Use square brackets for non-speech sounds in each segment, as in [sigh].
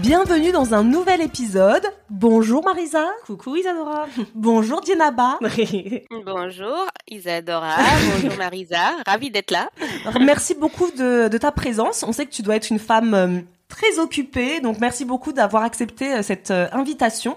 Bienvenue dans un nouvel épisode. Bonjour Marisa. Coucou Isadora. [laughs] Bonjour Dienaba. [laughs] Bonjour Isadora. Bonjour Marisa. Ravie d'être là. Merci beaucoup de, de ta présence. On sait que tu dois être une femme euh, très occupée, donc merci beaucoup d'avoir accepté euh, cette euh, invitation.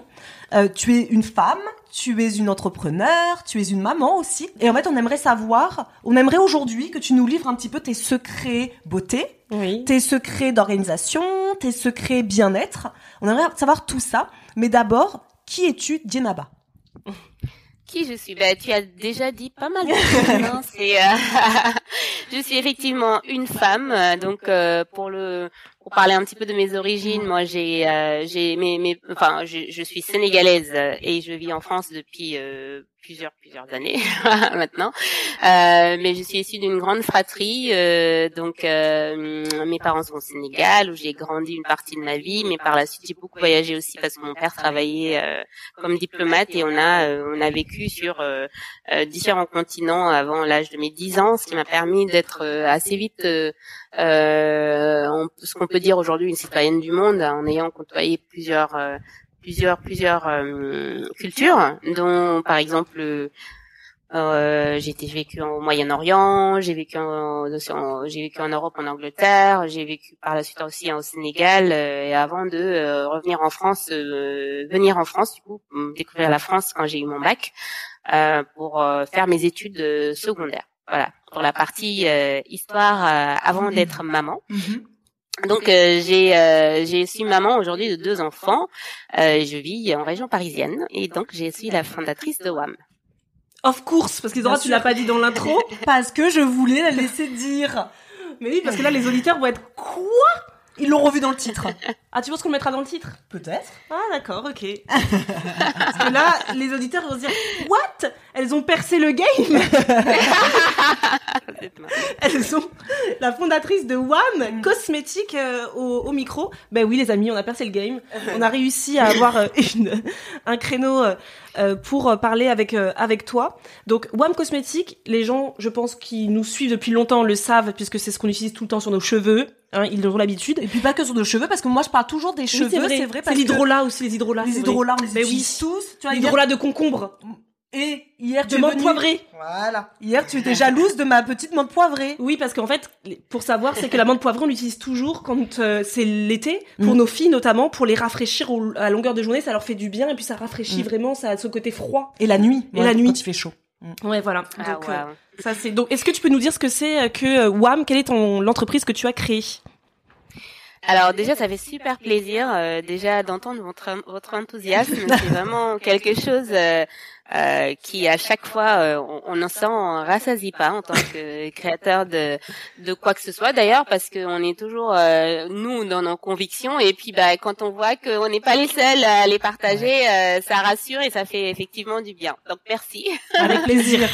Euh, tu es une femme, tu es une entrepreneur, tu es une maman aussi. Et en fait, on aimerait savoir, on aimerait aujourd'hui que tu nous livres un petit peu tes secrets beauté, Oui. tes secrets d'organisation, tes secrets bien-être. On aimerait savoir tout ça. Mais d'abord, qui es-tu, Dienaba? Qui je suis? Bah, Tu as déjà dit pas mal de [laughs] choses. hein. C'est, euh, [laughs] je suis effectivement une femme. euh, Donc euh, pour le parler un petit peu de mes origines, moi j'ai euh, j'ai mes, mes enfin je, je suis sénégalaise euh, et je vis en France depuis euh, plusieurs plusieurs années [laughs] maintenant. Euh, mais je suis issue d'une grande fratrie. euh, donc euh, mes parents sont au Sénégal où j'ai grandi une partie de ma vie, mais par la suite j'ai beaucoup voyagé aussi parce que mon père travaillait euh, comme diplomate et on a euh, on a vécu sur euh, différents continents avant l'âge de mes 10 ans, ce qui m'a permis d'être assez vite on- ce qu'on peut dire aujourd'hui une citoyenne du monde en ayant côtoyé plusieurs plusieurs plusieurs euh, cultures dont par exemple euh, euh, j'ai vécu au Moyen-Orient, j'ai vécu en, j'ai vécu en Europe, en Angleterre, j'ai vécu par la suite aussi au Sénégal euh, et avant de euh, revenir en France, euh, venir en France du coup découvrir la France quand j'ai eu mon bac euh, pour faire mes études secondaires. Voilà pour la partie histoire avant d'être maman. Donc euh, j'ai euh, j'ai suis maman aujourd'hui de deux enfants. Euh, je vis en région parisienne et donc j'ai suis la fondatrice de WAM. Of course, parce qu'Isadora, tu l'as pas dit dans l'intro. [laughs] parce que je voulais la laisser dire. Mais oui, parce que là, les auditeurs vont être quoi? Ils l'ont revu dans le titre. Ah, tu penses qu'on le mettra dans le titre? Peut-être. Ah, d'accord, ok. [laughs] parce que là, les auditeurs vont se dire What? Elles ont percé le game? [laughs] Elles ont la fondatrice de WAM, cosmétique euh, au, au micro. Ben oui, les amis, on a percé le game. [laughs] On a réussi à avoir euh, une, un créneau euh, pour euh, parler avec euh, avec toi. Donc WAM cosmétique, les gens, je pense, qui nous suivent depuis longtemps le savent puisque c'est ce qu'on utilise tout le temps sur nos cheveux. Hein, ils ont l'habitude. Et puis pas que sur nos cheveux, parce que moi je parle toujours des cheveux, c'est vrai. C'est l'hydrolat aussi, les hydrolats. Les hydrolats, on les Ben oui. utilise tous. Tu vois, hier- L'hydrolat de concombre. Et hier, tu es menthe venue- poivrée. Voilà. Hier, tu étais jalouse de ma petite menthe poivrée. Oui, parce qu'en fait, pour savoir, c'est que la menthe poivrée, on l'utilise toujours quand euh, c'est l'été, pour Mm. nos filles notamment, pour les rafraîchir au- à longueur de journée, ça leur fait du bien, et puis ça rafraîchit Mm. vraiment, ça a ce côté froid. Et la nuit. Et la nuit. Quand il fait chaud. Ouais, voilà. Ah, Donc, euh, ça c'est. Donc, est-ce que tu peux nous dire ce que c'est euh, que euh, WAM Quelle est ton l'entreprise que tu as créée? Alors déjà, ça fait super plaisir euh, déjà d'entendre votre, votre enthousiasme. C'est vraiment quelque chose euh, euh, qui à chaque fois euh, on, on ne s'en rassasie pas en tant que créateur de de quoi que ce soit. D'ailleurs parce qu'on est toujours euh, nous dans nos convictions. Et puis bah quand on voit qu'on n'est pas les seuls à les partager euh, ça rassure et ça fait effectivement du bien. Donc merci. Avec [laughs] plaisir.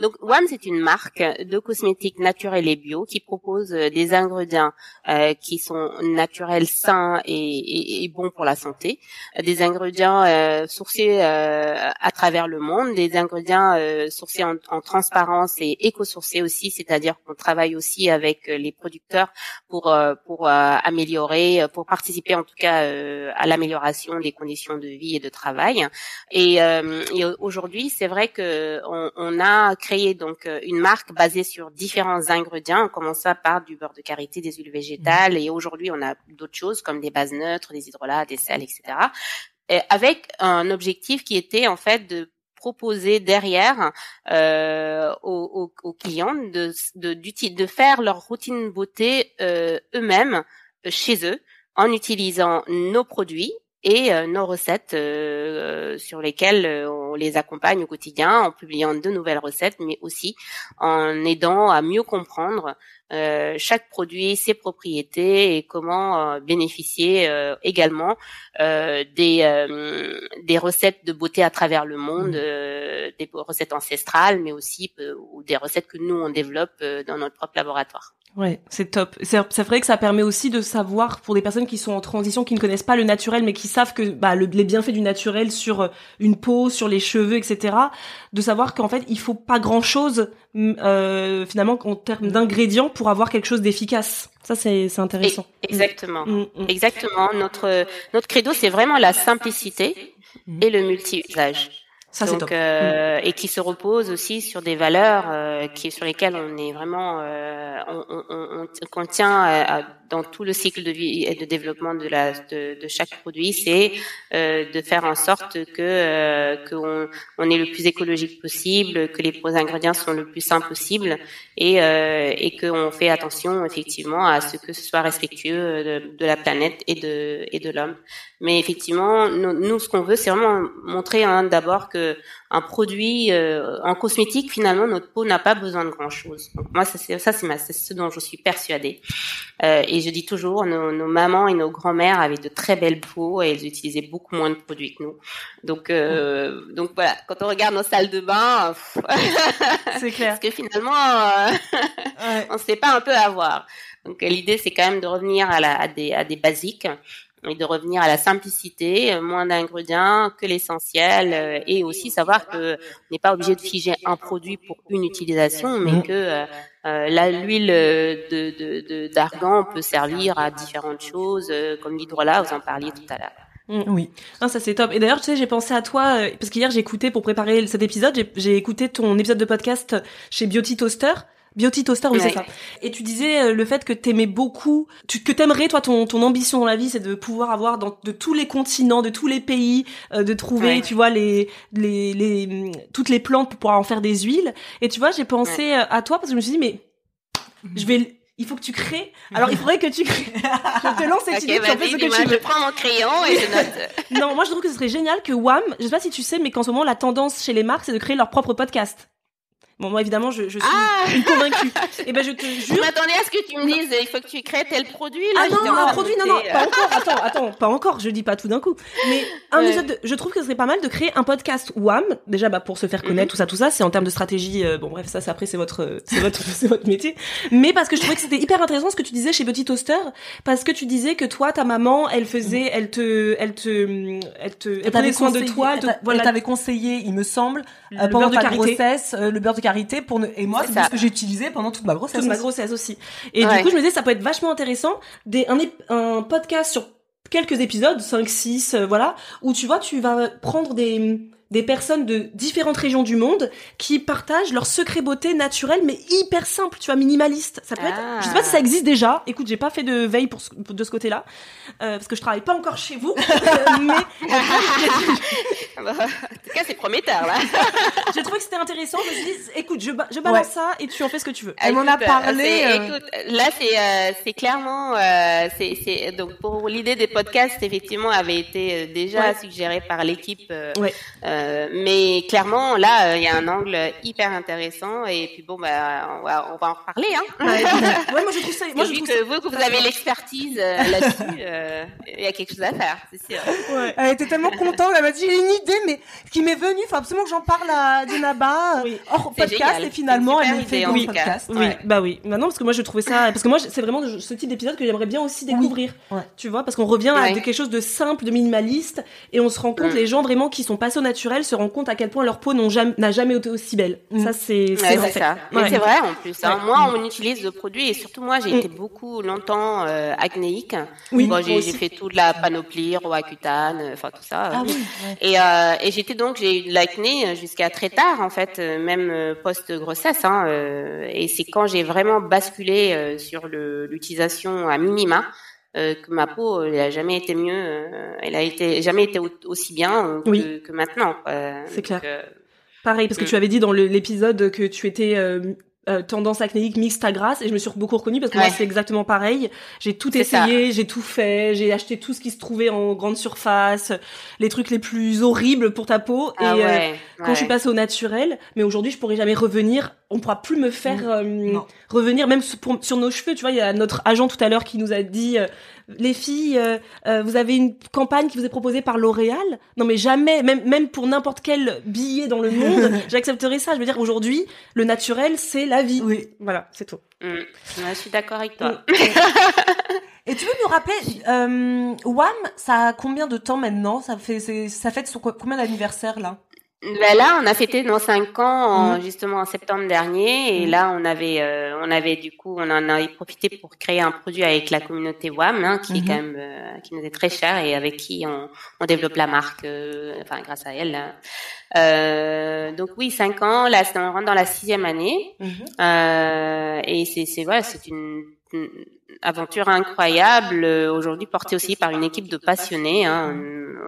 donc WAM c'est une marque de cosmétiques naturels et bio qui propose euh, des ingrédients euh, qui sont naturels sains et, et, et bons pour la santé. Des ingrédients euh, sourcés euh, à travers le monde, des ingrédients euh, sourcés en, en transparence et éco-sourcés aussi, c'est-à-dire qu'on travaille aussi avec euh, les producteurs pour euh, pour euh, améliorer, pour participer en tout cas à l'amélioration des conditions de vie et de travail. Et, et aujourd'hui, c'est vrai que on, on a créé donc une marque basée sur différents ingrédients, en commençant par du beurre de karité, des huiles végétales, et aujourd'hui on a d'autres choses comme des bases neutres, des hydrolats, des sels, etc. Avec un objectif qui était en fait de proposer derrière euh, aux, clients de, de, de faire leur routine beauté euh, eux-mêmes chez eux en utilisant nos produits et euh, nos recettes euh, sur lesquelles euh, on les accompagne au quotidien en publiant de nouvelles recettes, mais aussi en aidant à mieux comprendre euh, chaque produit, ses propriétés et comment bénéficier euh, également euh, des, euh, des recettes de beauté à travers le monde, euh, des recettes ancestrales, mais aussi euh, ou des recettes que nous on développe euh, dans notre propre laboratoire. Ouais, c'est top. C'est vrai que ça permet aussi de savoir pour des personnes qui sont en transition, qui ne connaissent pas le naturel, mais qui savent que bah, le, les bienfaits du naturel sur euh, une peau, sur les cheveux, etc. De savoir qu'en fait, il faut pas grand chose euh, finalement en termes d'ingrédients pour avoir quelque chose d'efficace. Ça, c'est intéressant. Et- exactement. Mm, mm. Exactement. Notre notre credo, c'est vraiment la simplicité et le multi-usage. Ça, c'est Donc, top. euh, et qui se repose aussi sur des valeurs euh, qui sur lesquelles on est vraiment euh, on, on, on, tient à- à- dans tout le cycle de vie et de développement de chaque produit, c'est euh, de faire en sorte que euh, qu'on on est le plus écologique possible, que les ingrédients sont le plus simples possible et euh, et qu'on fait attention effectivement à ce que ce soit respectueux de, de la planète et de l'homme. Mais effectivement, nous, ce qu'on veut, c'est vraiment montrer hein, d'abord que un produit euh, en cosmétique, finalement, notre peau n'a pas besoin de grand chose. Moi, ça c'est ce dont je suis persuadée. Euh, je dis toujours, nos, nos mamans et nos grands-mères avaient de très belles peaux et elles utilisaient beaucoup moins de produits que nous. Donc euh, donc voilà, quand on regarde nos salles de bain, [laughs] C'est clair. parce que finalement, euh, [laughs] Ouais. on ne sait pas un peu avoir. Donc euh, l'idée c'est quand même de revenir à, la, à, des, à des basiques et de revenir à la simplicité, euh, moins d'ingrédients que l'essentiel euh, et aussi savoir que on n'est pas obligé de figer un produit pour une utilisation, mais que euh, l'huile de de- de- d'argan peut servir à différentes choses, euh, comme l'hydrolat, vous en parliez tout à l'heure. Oui. Non, ça c'est top. Et d'ailleurs, tu sais, j'ai pensé à toi euh, parce qu'hier j'ai écouté pour préparer cet épisode, j'ai- j'ai écouté ton épisode de podcast chez Beauty Toaster. Beauty Toaster, oui, Ouais. c'est ça. Et tu disais euh, le fait que t'aimais beaucoup, tu, que t'aimerais, toi, ton, ton ambition dans la vie, c'est de pouvoir avoir dans, de tous les continents, de tous les pays, euh, de trouver, Ouais. tu vois, les, les, les, toutes les plantes pour pouvoir en faire des huiles. Et tu vois, j'ai pensé euh, à toi parce que je me suis dit, mais je vais, il faut que tu crées. Alors, il faudrait que tu crées. je te lance cette idée, tu en fais ce que tu je prends mon crayon et je note. [laughs] Non, moi je trouve que ce serait génial que WAM, je sais pas si tu sais, mais qu'en ce moment la tendance chez les marques c'est de créer leur propre podcast. Bon, moi évidemment je, je suis Ah une convaincue. Et ben je te Je [laughs] jure. m'attendais à ce que tu me dises, il faut que tu crées tel produit. Là, Ah non, un produit, non, non, noter, pas euh, encore, attends, attends, pas encore, je dis pas tout d'un coup. Mais un Ouais. épisode de- je trouve que ce serait pas mal de créer un podcast WAM, déjà bah, pour se faire connaître, Mhm. tout ça, tout ça, c'est en termes de stratégie, euh, bon bref, ça c'est après c'est votre, euh, c'est votre, [laughs] c'est votre métier. Mais parce que je trouvais que c'était hyper intéressant ce que tu disais chez Petit Toaster, parce que tu disais que toi, ta maman, elle faisait, elle te, elle te, elle te, elle prenait soin de toi, elle te- Elle voilà, t'avait conseillé, il me semble, Le euh, pendant beurre de ta grossesse, euh, le beurre de karité pour ne... et moi C'est ce que j'ai utilisé pendant toute ma grossesse. toute ma grossesse aussi. Et Ouais. du coup, je me disais, ça peut être vachement intéressant, des, un, un podcast sur quelques épisodes, 5, 6, euh, voilà, où tu vois, tu vas prendre des, des personnes de différentes régions du monde qui partagent leur secret beauté naturel, mais hyper simple, tu vois, minimaliste. Ça peut être, Ah. je sais pas si ça existe déjà. Écoute, j'ai pas fait de veille pour, ce- pour- de ce côté-là, euh, parce que je travaille pas encore chez vous, euh, [laughs] mais [laughs] en tout cas, c'est prometteur, là. [laughs] j'ai trouvé que c'était intéressant. Je me suis dit, écoute, je, ba- je balance Ouais. ça et tu en fais ce que tu veux. Elle m'en a Écoute, parlé, euh, Écoute, là, c'est euh, c'est clairement, euh, c'est c'est donc pour l'idée des podcasts, effectivement, avait été euh, déjà Ouais. suggérée par l'équipe euh, Ouais. Euh, mais clairement, là, euh, il y a un angle hyper intéressant. Et puis bon, bah, on va, on va en reparler. Hein. Ouais, moi je trouve ça. Moi, je Vu trouve que ça- vous, que vous avez l'expertise euh, là-dessus, euh, il y a quelque chose à faire, c'est sûr. Ouais. Elle était tellement contente, elle m'a dit j'ai une idée, mais qui m'est venue, il faut absolument que j'en parle à Djenaba euh, Oui. hors podcast, génial. et finalement elle me super fait cas. podcast. Oui, Ouais. bah oui. Non, parce que moi je trouvais ça, parce que moi c'est vraiment ce type d'épisode que j'aimerais bien aussi découvrir. Tu vois, parce qu'on revient à quelque chose de simple, de minimaliste, et on se rend compte, Mm. les gens vraiment qui sont passés se rendent compte à quel point leur peau jamais- n'a jamais été aussi belle. Mm. Ça c'est Ouais, vrai. c'est ça. Mais Ouais. c'est vrai en plus. Hein. Ouais. Moi, on utilise le produit et surtout moi, j'ai Mm. été beaucoup longtemps euh, acnéique. Oui, Bon, j'ai fait toute la panoplie, Roaccutane, enfin tout ça. Ah oui, Et, euh, et j'étais donc j'ai eu de l'acné jusqu'à très tard en fait, euh, même euh, post grossesse. Hein, et c'est quand j'ai vraiment basculé sur l'utilisation à minima euh, que ma peau elle a jamais été mieux, euh, elle a été jamais été au- aussi bien euh, que, Oui. que maintenant. C'est clair. euh, Pareil, parce que tu avais dit dans l'épisode que tu étais euh, euh, tendance acnéique mixte à grasse, et je me suis beaucoup reconnue parce que moi c'est exactement pareil. J'ai tout essayé, j'ai tout fait, j'ai acheté tout ce qui se trouvait en grande surface, les trucs les plus horribles pour ta peau. ah et euh, quand ouais. je suis passée au naturel, mais aujourd'hui je pourrais jamais revenir. On pourra plus me faire euh, Non. revenir même sur, pour- sur nos cheveux. Tu vois, il y a notre agent tout à l'heure qui nous a dit euh, les filles, euh, euh, vous avez une campagne qui vous est proposée par L'Oréal. Non mais jamais, même même pour n'importe quel billet dans le [laughs] monde, j'accepterais ça. Je veux dire aujourd'hui, le naturel c'est la vie. oui. Voilà, c'est tout. Mm. Ouais, je suis d'accord avec toi. [laughs] [laughs] Et tu veux nous rappeler, euh, WAM, ça a combien de temps maintenant? Ça fait, ça fête quoi- combien d'anniversaire là? Ben là, on a fêté nos cinq ans en- Mhm. justement en septembre dernier, et Mhm. là on avait, euh, on avait du coup, on en avait profité pour créer un produit avec la communauté WAM, hein, qui est Mhm. quand même, euh, qui nous est très cher et avec qui on, on développe la marque, euh, enfin grâce à elle. hein. Euh, donc oui, cinq ans. Là, on rentre dans la sixième année, euh, et c'est, c'est voilà, c'est une, une aventure incroyable. euh, Aujourd'hui, portée aussi par une équipe de passionnés. Hein.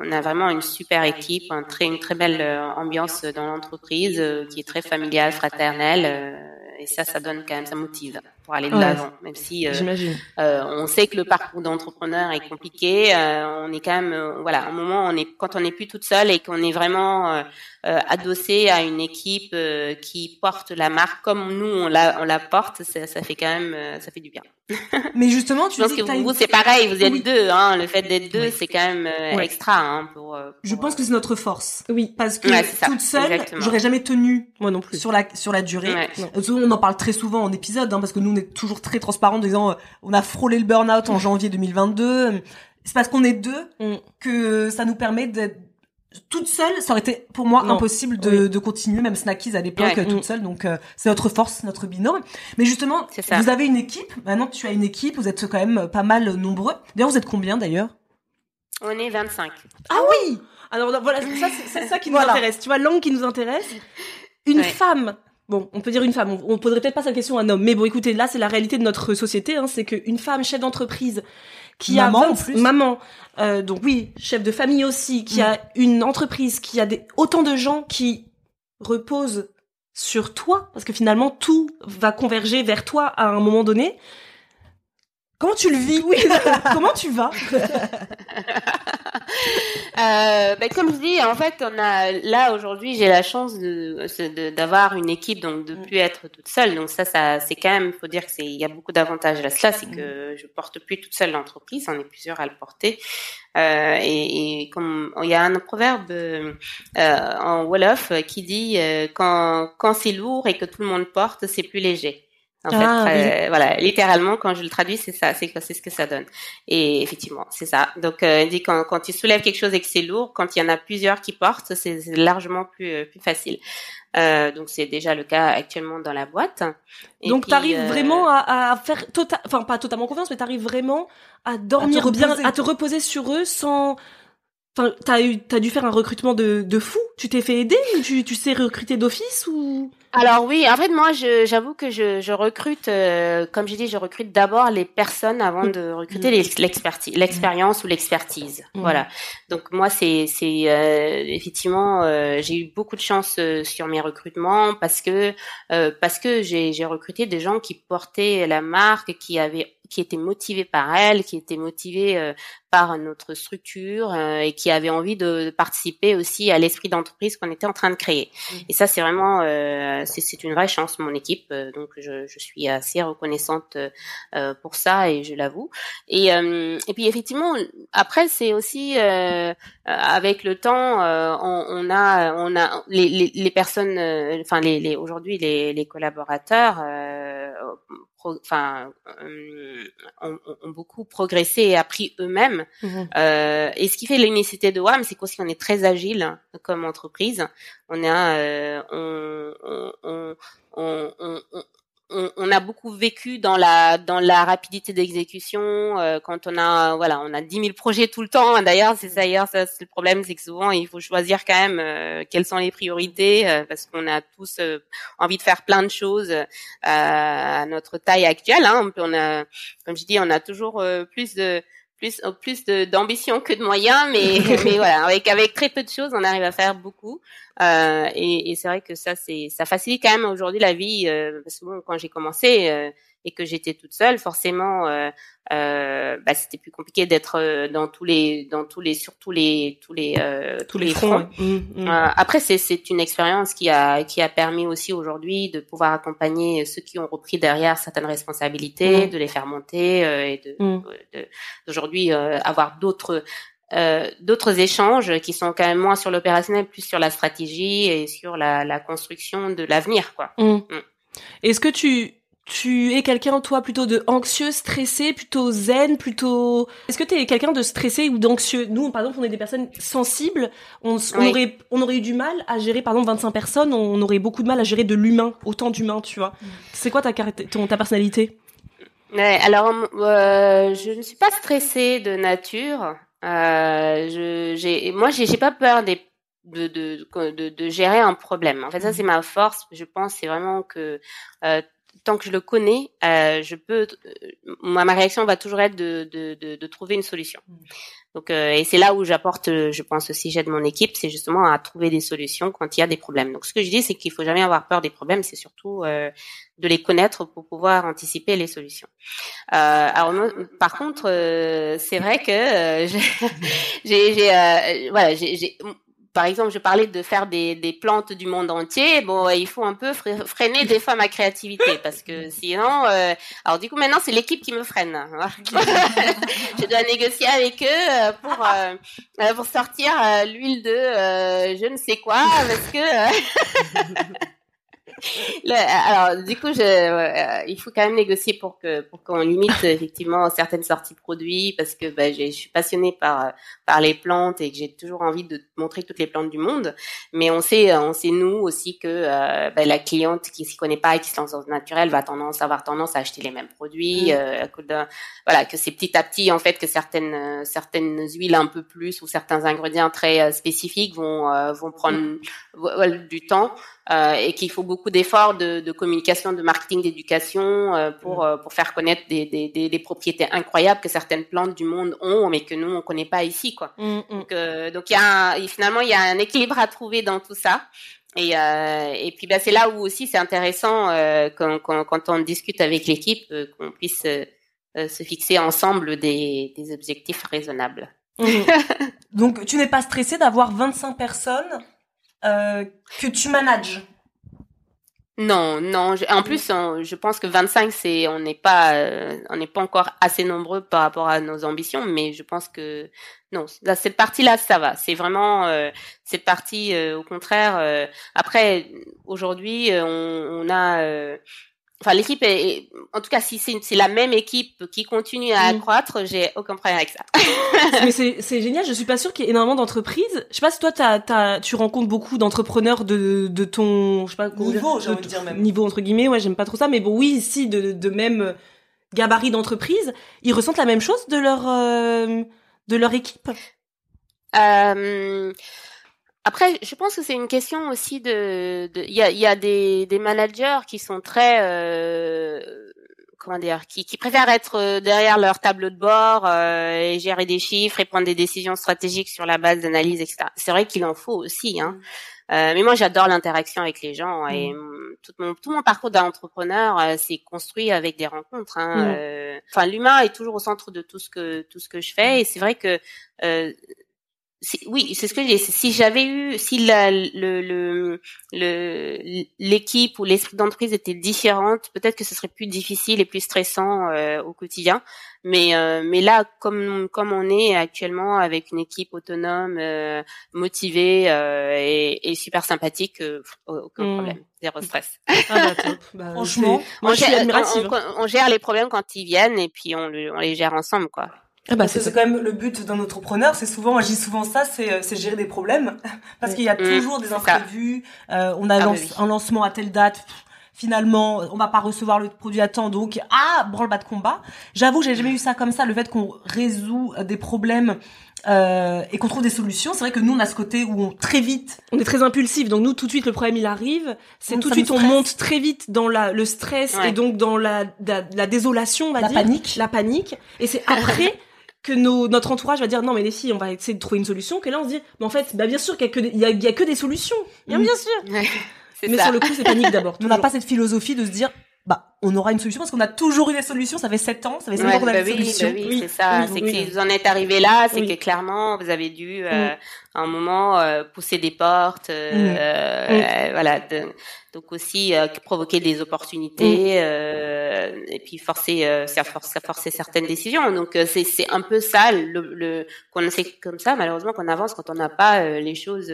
On a vraiment une super équipe, un très, une très belle euh, ambiance dans l'entreprise euh, qui est très familiale, fraternelle. et ça, ça donne quand même, ça motive pour aller de Ouais. l'avant. Même si euh, euh, on sait que le parcours d'entrepreneur est compliqué. euh, on est quand même, euh, voilà, un moment, on est quand on n'est plus toute seule et qu'on est vraiment adossé à une équipe euh, qui porte la marque comme nous on la, on la porte. Ça, ça fait quand même, euh, ça fait du bien. [laughs] Mais justement, tu Je pense que que vous, une- c'est pareil. Vous êtes Oui. deux. Hein, le fait d'être deux, Oui. c'est quand même euh, Ouais. extra hein, pour, euh, Je pour, pense que c'est notre force. Oui, Parce que Ouais, c'est ça, toute seule, j'aurais jamais tenu moi non plus. sur la sur la durée. Ouais. Non. Euh, On en parle très souvent en épisode, hein, parce que nous on est toujours très transparent en disant euh, on a frôlé le burn-out en janvier 2022. C'est parce qu'on est deux Mm. que ça nous permet d'être toute seule. Ça aurait été pour moi Non. impossible de, de continuer, même Snackies à l'époque Ouais. toute Mm. seule. Donc euh, c'est notre force, notre binôme. Mais justement, vous avez une équipe. Maintenant tu as une équipe, vous êtes quand même pas mal nombreux. D'ailleurs vous êtes combien d'ailleurs? On est 25. Ah oui Alors voilà, ça c'est c'est ça qui nous Voilà. intéresse. Tu vois, l'angle qui nous intéresse. Une Ouais. femme. Bon, on peut dire une femme. On, on poserait peut-être pas cette question à un homme. Mais bon, écoutez, là c'est la réalité de notre société. Hein, c'est qu'une femme chef d'entreprise qui Maman, a en 20 plus. maman, euh, donc oui, chef de famille aussi, qui Mm. a une entreprise, qui a des autant de gens qui reposent sur toi, parce que finalement tout va converger vers toi à un moment donné. Comment tu le vis Oui, [laughs] comment tu vas [laughs] Euh, ben, comme je dis, en fait, on a là aujourd'hui, j'ai la chance de d'avoir une équipe, donc de plus être toute seule. Donc ça, ça, c'est quand même, faut dire que c'est, il y a beaucoup d'avantages à cela, c'est que je porte plus toute seule l'entreprise, on est plusieurs à le porter. Euh, et, et comme il y a un proverbe euh, euh, en wolof qui dit euh, quand quand c'est lourd et que tout le monde porte, c'est plus léger. En Ah, fait, euh, voilà, littéralement, quand je le traduis, c'est ça, c'est c'est ce que ça donne. Et effectivement, c'est ça. Donc, euh, il dit quand, quand tu soulèves quelque chose et que c'est lourd, quand il y en a plusieurs qui portent, c'est largement plus euh, plus facile. Euh, donc, c'est déjà le cas actuellement dans la boîte. Et Donc puis, t'arrives euh, vraiment à, à faire tota, enfin pas totalement confiance, mais t'arrives vraiment à dormir À bien, à te reposer sur eux sans. Enfin, t'as eu, t'as dû faire un recrutement de, de fou. Tu t'es fait aider ou tu, tu sais recruter d'office ou? Alors oui, en fait moi j'avoue que je, je recrute euh, comme j'ai dit je recrute d'abord les personnes avant de recruter l'expertise l'expérience ou l'expertise. Mm. Voilà. Donc moi c'est c'est euh, effectivement euh, j'ai eu beaucoup de chance euh, sur mes recrutements parce que euh, parce que j'ai recruté des gens qui portaient la marque qui avaient qui était motivé par elle, qui était motivé euh, par notre structure euh, et qui avait envie de, participer aussi à l'esprit d'entreprise qu'on était en train de créer. Mmh. Et ça, c'est vraiment, euh, c'est une vraie chance, mon équipe. donc, je, je suis assez reconnaissante pour ça et je l'avoue. Et, et puis, effectivement, après, c'est aussi avec le temps, on, on, a, on a les, les, les personnes, enfin, les, les aujourd'hui, les, les collaborateurs enfin, euh, ont, ont, beaucoup progressé et appris eux-mêmes. Mhm. Euh, et ce qui fait l'unicité de WAM, c'est qu'aussi on est très agile comme entreprise. On est, euh, on, on, on, on, a beaucoup vécu dans la dans la rapidité d'exécution euh, quand on a voilà on a 10 000 projets tout le temps d'ailleurs c'est d'ailleurs ça c'est le problème c'est que souvent il faut choisir quand même euh, quelles sont les priorités euh, parce qu'on a tous envie de faire plein de choses à notre taille actuelle hein. on a comme je dis on a toujours plus de plus plus d'ambition que de moyens, mais [laughs] mais voilà, avec avec très peu de choses, on arrive à faire beaucoup. Euh, et, et c'est vrai que ça c'est ça facilite quand même aujourd'hui la vie. Euh, parce que bon, quand j'ai commencé, euh, et que j'étais toute seule, forcément, euh, euh, bah, c'était plus compliqué d'être euh, dans tous les, dans tous les, sur tous les, tous les, euh, tous, les fronts. Mmh, mmh. Euh, après, c'est c'est une expérience qui a qui a permis aussi aujourd'hui de pouvoir accompagner ceux qui ont repris derrière certaines responsabilités, mmh. de les faire monter et de d'aujourd'hui avoir d'autres euh, d'autres échanges qui sont quand même moins sur l'opérationnel, plus sur la stratégie et sur la, la construction de l'avenir, quoi. Est-ce que tu tu es quelqu'un toi plutôt de anxieux, stressé, plutôt zen, plutôt Est-ce que tu es quelqu'un de stressé ou d'anxieux? Nous par exemple, on est des personnes sensibles, on, aurait on aurait eu du mal à gérer par exemple 25 personnes, on aurait beaucoup de mal à gérer de l'humain, autant d'humains, tu vois. C'est quoi ta ton, ta personnalité? Ouais, alors euh, je ne suis pas stressée de nature. Euh, je j'ai moi j'ai pas peur des de, de, de, de, gérer un problème. En fait, ça, c'est ma force. Je pense, c'est vraiment que euh, tant que je le connais, euh, je peux, euh, ma réaction va toujours être de, de, de, de trouver une solution. Mm. Donc, euh, et c'est là où j'apporte, euh, je pense aussi, j'aide mon équipe, c'est justement à trouver des solutions quand il y a des problèmes. Donc, ce que je dis, c'est qu'il faut jamais avoir peur des problèmes, c'est surtout euh, de les connaître pour pouvoir anticiper les solutions. alors, par contre, c'est vrai que [laughs] j'ai, j'ai, voilà, j'ai par exemple, je parlais de faire des, des, plantes du monde entier. Bon, il faut un peu freiner des fois ma créativité parce que [laughs] sinon, euh, alors du coup maintenant c'est l'équipe qui me freine. [laughs] je dois négocier avec eux euh, pour euh, pour sortir l'huile de je ne sais quoi parce que [laughs] alors, du coup, je, euh, il faut quand même négocier pour que pour qu'on limite [laughs] effectivement certaines sorties de produits parce que bah, je suis passionnée par par les plantes et que j'ai toujours envie de montrer toutes les plantes du monde. Mais on sait on sait nous aussi que euh, bah, la cliente qui s'y connaît pas et qui se lance dans le naturel va tendance avoir tendance à acheter les mêmes produits. Mm. Euh, voilà, que c'est petit à petit en fait que certaines certaines huiles un peu plus ou certains ingrédients très spécifiques vont vont prendre mm. du temps euh, et qu'il faut beaucoup d'efforts de, de, communication, de marketing, d'éducation euh, pour mm. euh, pour faire connaître des, des, des, des, propriétés incroyables que certaines plantes du monde ont, mais que nous on connaît pas ici, quoi. Mm, mm. Donc donc il y a finalement il y a un équilibre à trouver dans tout ça. Et, et puis bah, c'est là où aussi c'est intéressant quand, quand, quand, on discute avec l'équipe qu'on puisse se fixer ensemble des, des objectifs raisonnables. [laughs] Donc tu n'es pas stressé d'avoir 25 personnes euh, que tu manages non, non. En plus, je pense que 25, c'est, on n'est pas, euh, on n'est pas encore assez nombreux par rapport à nos ambitions, mais je pense que non, cette partie-là, ça va. C'est vraiment euh, cette partie, au contraire. après, aujourd'hui, on, on, a enfin l'équipe est, en tout cas si c'est la même équipe qui continue à mm. accroître j'ai aucun problème avec ça. [laughs] Mais c'est génial je suis pas sûre qu'il y ait énormément d'entreprises. Je sais pas si toi as, tu rencontres beaucoup d'entrepreneurs de de ton je sais pas niveau j'ai envie de dire même. niveau entre guillemets ouais j'aime pas trop ça mais bon oui si de de même gabarit d'entreprise ils ressentent la même chose de leur euh, de leur équipe? Euh après, je pense que c'est une question aussi de, il y a, y a des, des managers qui sont très, euh, comment dire, qui, qui préfèrent être euh, derrière leur tableau de bord euh, et gérer des chiffres et prendre des décisions stratégiques sur la base d'analyse, etc. C'est vrai qu'il en faut aussi, hein. mais moi, j'adore l'interaction avec les gens et Mm. mm, tout mon tout mon parcours d'entrepreneur euh, s'est construit avec des rencontres. Hein, Mm. euh, Enfin, l'humain est toujours au centre de tout ce que tout ce que je fais et c'est vrai que euh, oui, c'est ce que je dis. Si j'avais eu, si la, le, le, le, l'équipe ou l'esprit d'entreprise était différente, peut-être que ce serait plus difficile et plus stressant euh, au quotidien. Mais, euh, mais là, comme, comme on est actuellement avec une équipe autonome, euh, motivée euh, et, et super sympathique, euh, aucun Mm. problème, zéro stress. Ah bah top. Bah, [laughs] Franchement, moi on, je suis gère, admirative. on- on gère les problèmes quand ils viennent et puis on, le- on les gère ensemble, quoi. Ah bah c'est quand même le but d'un entrepreneur, c'est souvent, je dis souvent ça, c'est euh, c'est gérer des problèmes, [laughs] parce qu'il y a Mm, toujours des imprévus, euh, on a Ah bah lance- oui. un lancement à telle date, pff, finalement on va pas recevoir le produit à temps, donc ah, branle-bas de combat. J'avoue, j'ai jamais eu ça comme ça, le fait qu'on résout euh, des problèmes euh, et qu'on trouve des solutions, c'est vrai que nous on a ce côté où on très vite, on est très impulsif, donc nous tout de suite le problème il arrive, c'est tout de suite on monte très vite dans la le stress Ouais. et donc dans la la, la désolation on va la dire, panique, la panique, et c'est [laughs] après que nos, notre entourage va dire non mais les filles on va essayer de trouver une solution que là on se dit mais en fait bah bien sûr qu'il y a que des, il y a, il y a que des solutions bien bien sûr C'est mais ça. sur le coup c'est panique d'abord [laughs] on n'a pas cette philosophie de se dire, bah on aura une solution, parce qu'on a toujours eu des solutions, ça fait sept ans, ça fait sept Ouais, ans qu'on a bah des oui, solutions. bah oui, Oui, c'est ça. oui, c'est que si vous en êtes arrivé là, c'est Oui. que clairement vous avez dû euh, Mm. à un moment euh, pousser des portes, euh, Mm. euh, Mm. euh, voilà. de- donc aussi euh, provoquer des opportunités euh, et puis forcer, euh, forcer certaines décisions. Donc euh, c'est c'est un peu ça le, le qu'on c'est comme ça malheureusement qu'on avance quand on n'a pas euh, les choses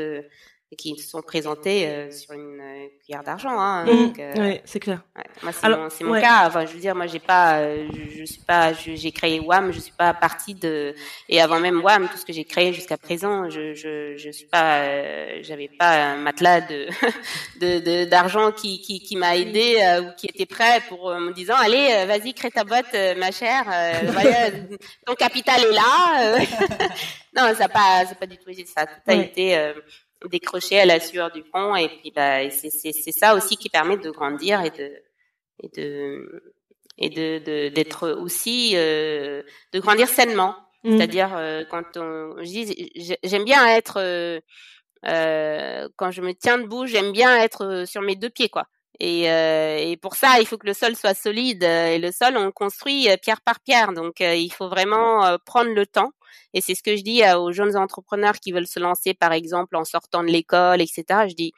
euh, qui sont présentées euh, sur une euh, cuillère d'argent. Hein, Mm. donc, euh, ouais c'est clair Ouais, moi c'est Alors, mon, c'est mon ouais. cas. Enfin, je veux dire, moi j'ai pas, euh, je, je suis pas, je- j'ai créé WAM, je suis pas partie de, et avant même WAM, tout ce que j'ai créé jusqu'à présent, je, je, je suis pas, euh, j'avais pas un matelas de, [laughs] de, de- d'argent qui, qui, qui m'a aidé euh, ou qui était prêt pour me disant, allez, vas-y, crée ta boîte, euh, ma chère, euh, [laughs] voilà, ton capital est là. [laughs] non, ça pas, c'est pas du tout ça. Tout a Ouais. été décroché à la sueur du front et puis bah c'est c'est c'est ça aussi qui permet de grandir et de et de et de de- d'être aussi euh, de grandir sainement. Mm. c'est-à-dire euh, quand on j'aime bien être euh, euh, quand je me tiens debout j'aime bien être sur mes deux pieds quoi. Et, euh, et pour ça il faut que le sol soit solide euh, et le sol on le construit euh, pierre par pierre. Donc euh, il faut vraiment euh, prendre le temps et c'est ce que je dis euh, aux jeunes entrepreneurs qui veulent se lancer, par exemple, en sortant de l'école, etc. Je dis,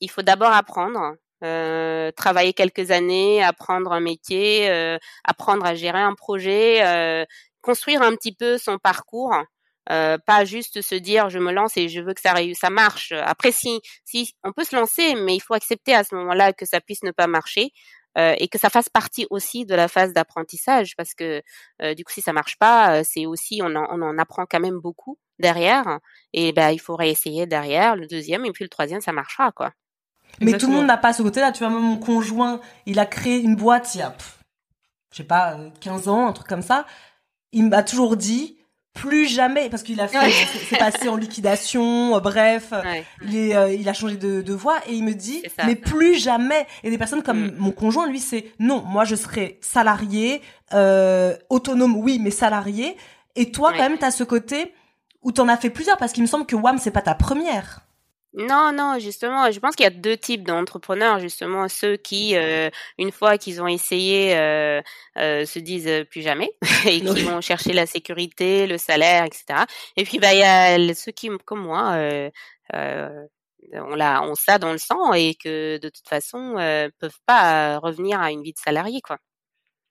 il faut d'abord apprendre, euh, travailler quelques années, apprendre un métier, euh, apprendre à gérer un projet, construire un petit peu son parcours. Pas juste se dire je me lance et je veux que ça ça marche. Après si on peut se lancer, mais il faut accepter à ce moment-là que ça puisse ne pas marcher euh, et que ça fasse partie aussi de la phase d'apprentissage parce que euh, du coup si ça marche pas, euh, c'est aussi on en, on en apprend quand même beaucoup derrière et ben il faut réessayer derrière le deuxième et puis le troisième ça marchera quoi. Mais tout le monde n'a pas ce côté-là. Tu vois, moi, mon conjoint, il a créé une boîte il y a, pff, je sais pas, euh, 15 ans, un truc comme ça. Il m'a toujours dit, plus jamais, parce qu'il a fait, c'est passé en liquidation, euh, bref, Ouais. il, est, euh, il a changé de, de voie et il me dit, mais plus jamais. Et des personnes comme Mm. mon conjoint, lui, c'est non, moi je serai salarié, euh, autonome, oui, mais salarié. Et toi, Ouais. quand même, t'as ce côté où t'en as fait plusieurs, parce qu'il me semble que WAM, c'est pas ta première. Non, non, justement, je pense qu'il y a deux types d'entrepreneurs, justement, ceux qui, euh, une fois qu'ils ont essayé, euh, euh, se disent euh, plus jamais [laughs] et qui Oui. vont chercher la sécurité, le salaire, etc. Et puis, bah, il y a ceux qui, comme moi, euh, euh, on l'a, on ça dans le sang et que de toute façon euh, peuvent pas revenir à une vie de salarié, quoi.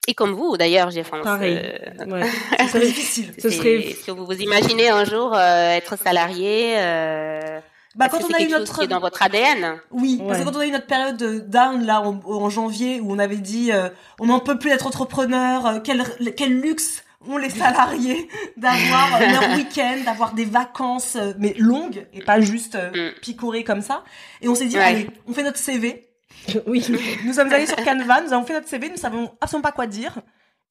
Et comme vous, d'ailleurs, j'ai enfin, Pareil. euh, Ouais. [laughs] Ce serait difficile. Ce serait- Est-ce que vous vous imaginez un jour euh, être salarié euh, Bah, est-ce quand que on c'est a eu chose notre qui est dans votre [laughs] ADN Oui, parce que quand on a eu notre période de down là en, en janvier où on avait dit euh, on n'en peut plus d'être entrepreneur, euh, quel, quel luxe ont les salariés [laughs] d'avoir euh, leur [laughs] week-end, d'avoir des vacances euh, mais longues et pas juste euh, Mm. picorées comme ça. Et on s'est dit Ouais. allez, on fait notre CV. oui Nous sommes allés sur Canva, nous avons fait notre CV, nous savons absolument pas quoi dire.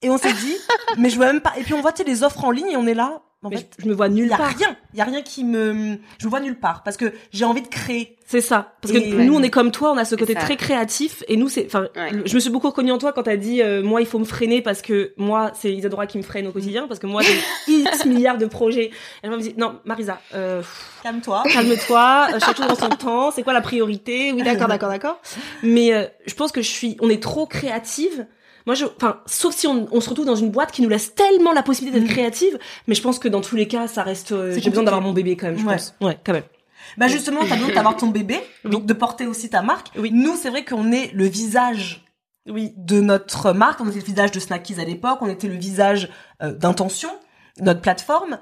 Et on s'est dit mais je veux même pas. Et puis on voit tu sais, les offres en ligne et on est là. En Mais fait, je me vois nulle Il y a part. rien, il y a rien qui me, je me vois nulle part parce que j'ai envie de créer. C'est ça. Parce Et- que nous, on est comme toi, on a ce côté très créatif. Et nous, c'est, enfin, Ouais. je me suis beaucoup reconnue en toi quand t'as dit, euh, moi, il faut me freiner parce que moi, c'est Isadora qui me freine au quotidien parce que moi, j'ai X [laughs] milliards de projets. Et elle m'a dit, non, Marisa, euh, Calme-toi. calme-toi, euh, chaque chose dans son temps, c'est quoi la priorité? Oui, d'accord, d'accord, d'accord. Mais euh, je pense que je suis, on est trop créative. Moi, je, enfin, sauf si on, on se retrouve dans une boîte qui nous laisse tellement la possibilité d'être Mhm. créative, mais je pense que dans tous les cas, ça reste. euh, J'ai besoin d'avoir mon bébé quand même, je Ouais. pense. Ouais, quand même. Bah justement, t'as besoin d'avoir ton bébé, Oui. donc de porter aussi ta marque. Oui. Nous, c'est vrai qu'on est le visage Oui. de notre marque. On était le visage de Snackies à l'époque. On était le visage euh, d'intention, notre plateforme.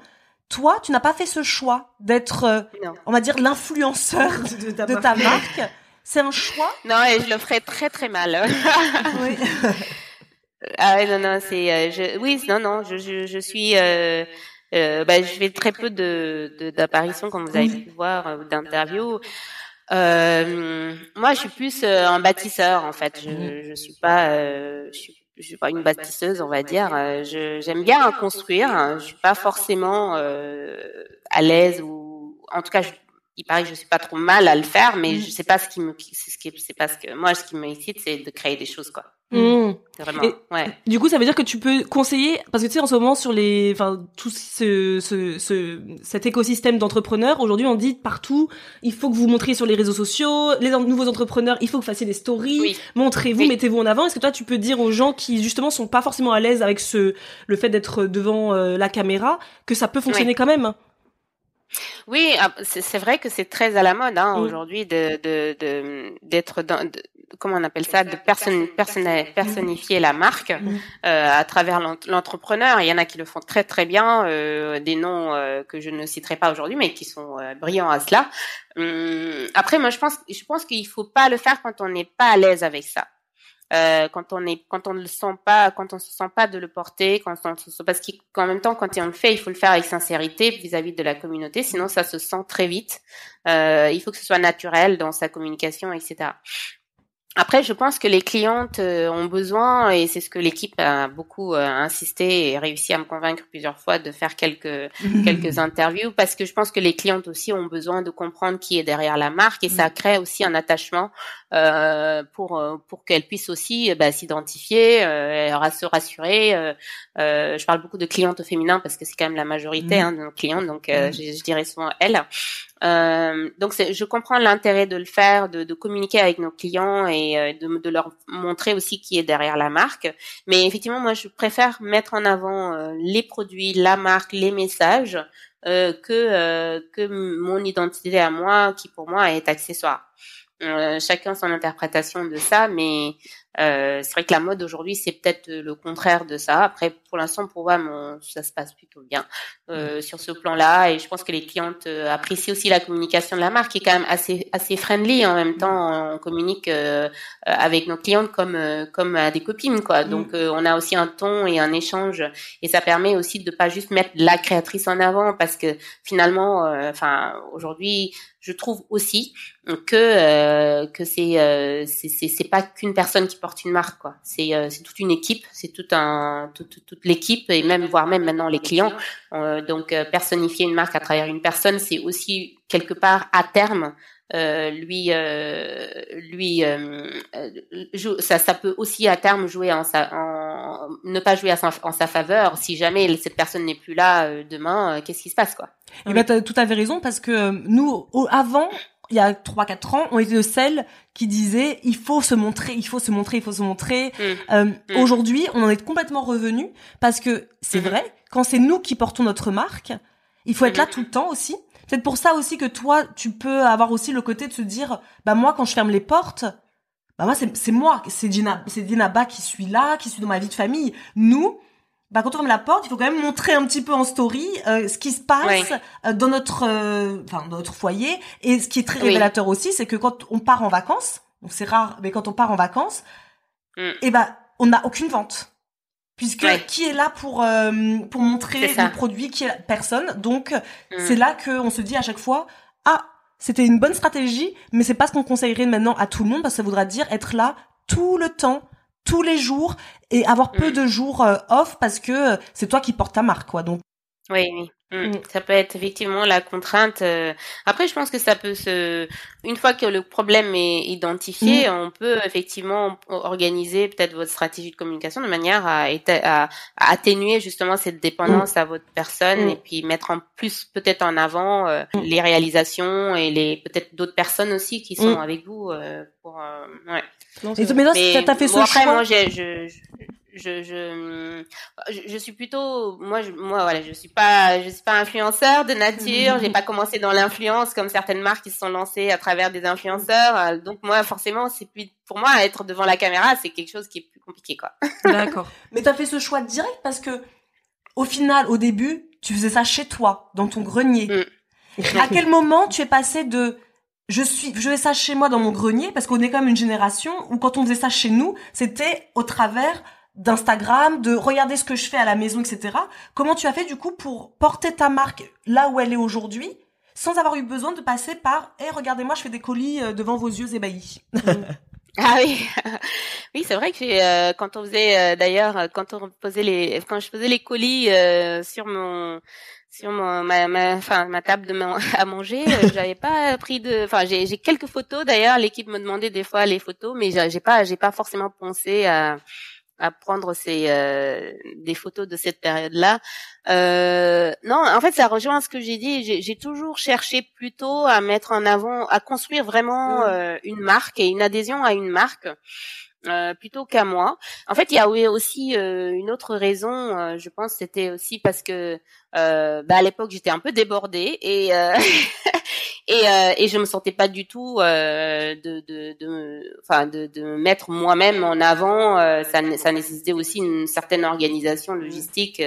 Toi, tu n'as pas fait ce choix d'être, euh, on va dire, l'influenceur [laughs] De ta de ta marque. C'est un choix. Non, et je le ferais très très mal. Oui. [laughs] Ah non, non, c'est, euh, je, oui, non, non, je, je, je suis, euh, euh, bah, je fais très peu de, d'apparitions, comme vous avez pu voir, euh, ou d'interviews. Euh, moi, je suis plus euh, un bâtisseur, en fait. Je, je suis pas, euh, je suis, je suis pas une bâtisseuse, on va dire. Je, j'aime bien construire. Je suis pas forcément euh, à l'aise ou, en tout cas, je, il paraît que je suis pas trop mal à le faire, mais je sais pas ce qui me, c'est ce qui, c'est pas ce que moi, ce qui me excite, c'est de créer des choses, quoi. Mmh. C'est vraiment, Et- ouais. Du coup, ça veut dire que tu peux conseiller, parce que tu sais, en ce moment, sur les, enfin, tout ce, ce, ce, cet écosystème d'entrepreneurs, aujourd'hui, on dit partout, il faut que vous montriez sur les réseaux sociaux, les en- nouveaux entrepreneurs, il faut que vous fassiez des stories, Oui. montrez-vous, Oui. mettez-vous en avant. Est-ce que toi, tu peux dire aux gens qui, justement, sont pas forcément à l'aise avec ce, le fait d'être devant euh, la caméra, que ça peut fonctionner Oui. quand même? Oui, ah, c'est vrai que c'est très à la mode hein, Mm. aujourd'hui de de de- d'être dans de- comment on appelle ça de personne personne personnifier la marque Mm. euh, à travers l'ent- l'entrepreneur. Il y en a qui le font très très bien, euh, des noms euh, que je ne citerai pas aujourd'hui, mais qui sont euh, brillants à cela. Hum, après, moi je pense je pense qu'il faut pas le faire quand on n'est pas à l'aise avec ça. Euh, quand on est, quand on ne le sent pas, quand on se sent pas de le porter, quand on se sent- parce qu'en même temps, quand on le fait, il faut le faire avec sincérité vis-à-vis de la communauté, sinon ça se sent très vite. Euh, il faut que ce soit naturel dans sa communication, etc. Après, je pense que les clientes euh, ont besoin, et c'est ce que l'équipe a beaucoup euh, insisté et réussi à me convaincre plusieurs fois de faire quelques [laughs] quelques interviews, parce que je pense que les clientes aussi ont besoin de comprendre qui est derrière la marque, et ça crée aussi un attachement euh, pour euh, pour qu'elles puissent aussi euh, bah, s'identifier, euh, se rassurer. euh, euh, je parle beaucoup de clientes au féminin parce que c'est quand même la majorité hein, de nos clientes, donc euh, je, je dirais souvent elles. Euh, donc je comprends l'intérêt de le faire, de, de communiquer avec nos clients et euh, de, de leur montrer aussi qui est derrière la marque. Mais effectivement, moi, je préfère mettre en avant euh, les produits, la marque, les messages euh, que euh, que mon identité à moi, qui pour moi est accessoire. Euh, chacun son interprétation de ça, mais euh, c'est vrai que la mode aujourd'hui c'est peut-être le contraire de ça. Après, pour l'instant, pour moi, mon, ça se passe plutôt bien euh, sur ce plan-là, et je pense que les clientes euh, apprécient aussi la communication de la marque, qui est quand même assez assez friendly. En même temps, on communique euh, euh, avec nos clientes comme euh, comme à des copines, quoi. Donc, euh, on a aussi un ton et un échange, et ça permet aussi de pas juste mettre la créatrice en avant, parce que finalement, euh, enfin, aujourd'hui, je trouve aussi que euh, que c'est euh, c'est pas qu'une personne qui porte une marque quoi. C'est euh, c'est toute une équipe c'est tout un toute toute, toute l'équipe et même voire même maintenant les clients. Euh, donc euh, personnifier une marque à travers une personne c'est aussi quelque part à terme euh, lui euh, lui euh, ça ça peut aussi à terme jouer en sa en ne pas jouer à sa, en sa faveur si jamais cette personne n'est plus là euh, demain euh, qu'est-ce qui se passe quoi? Et ben, t'as tout à fait raison parce que nous, au- avant, il y a 3-4 ans, on était de celles qui disaient il faut se montrer, il faut se montrer, il faut se montrer. Mm. Euh, Mm. Aujourd'hui, on en est complètement revenu parce que c'est Mhm. vrai, quand c'est nous qui portons notre marque, il faut être là tout le temps aussi. C'est pour ça aussi que toi, tu peux avoir aussi le côté de se dire, bah moi, quand je ferme les portes, bah moi, c'est moi, c'est Dina, c'est Dinaba qui suis là, qui suis dans ma vie de famille. Nous, bah quand on ferme la porte, il faut quand même montrer un petit peu en story euh, ce qui se passe euh, dans notre, euh, enfin dans notre foyer. Et ce qui est très Oui. révélateur aussi, c'est que quand on part en vacances, donc c'est rare, mais quand on part en vacances, Mm. et ben on n'a aucune vente. Puisque Ouais. qui est là pour euh, pour montrer le produit qui est là personne. Donc Mm. c'est là que on se dit à chaque fois ah c'était une bonne stratégie, mais c'est pas ce qu'on conseillerait maintenant à tout le monde parce que ça voudra dire être là tout le temps, tous les jours et avoir peu Mm. de jours euh, off parce que euh, c'est toi qui portes ta marque quoi. Donc oui oui Mm. Ça peut être effectivement la contrainte. euh, Après, je pense que ça peut se, une fois que le problème est identifié, on peut effectivement organiser peut-être votre stratégie de communication de manière à, à, à atténuer justement cette dépendance à votre personne Mm. et puis mettre en plus peut-être en avant euh, les réalisations et les peut-être d'autres personnes aussi qui sont Mm. avec vous euh, pour. euh, ouais. Et mais Mais t'as fait ce bon, après, choix. moi, j'ai, je, je, je, je, je, je suis plutôt, moi, je, moi, voilà, je suis pas, je suis pas influenceur de nature. j'ai [laughs] pas commencé dans l'influence comme certaines marques qui se sont lancées à travers des influenceurs. Euh, Donc moi, forcément, c'est plus, pour moi, être devant la caméra, c'est quelque chose qui est plus compliqué, quoi. [laughs] D'accord. Mais t'as fait ce choix direct parce que, au final, au début, tu faisais ça chez toi, dans ton grenier. Mm. À quel moment tu es passé de je suis, je fais ça chez moi dans mon grenier parce qu'on est quand même une génération où quand on faisait ça chez nous, c'était au travers d'Instagram, de regarder ce que je fais à la maison, etc. Comment tu as fait du coup pour porter ta marque là où elle est aujourd'hui sans avoir eu besoin de passer par « Eh, regardez-moi, je fais des colis euh, devant vos yeux ébahis. [laughs] Ah oui, oui, c'est vrai que euh, quand on faisait euh, d'ailleurs quand on posait les quand je faisais les colis euh, sur mon sur mon ma ma enfin ma table de [laughs] à manger, euh, j'avais pas pris de enfin j'ai j'ai quelques photos d'ailleurs, l'équipe me demandait des fois les photos mais j'ai pas j'ai pas forcément pensé à à prendre ces euh, des photos de cette période-là. Euh, non, en fait, ça rejoint ce que j'ai dit. J'ai toujours cherché plutôt à mettre en avant, à construire vraiment euh, une marque et une adhésion à une marque. Euh, plutôt qu'à moi. En fait, il y a aussi euh, une autre raison. euh, je pense c'était aussi parce que euh, bah, à l'époque j'étais un peu débordée et euh, [laughs] et, euh, et je me sentais pas du tout de de enfin de, de me mettre moi-même en avant. ça ça nécessitait aussi une certaine organisation logistique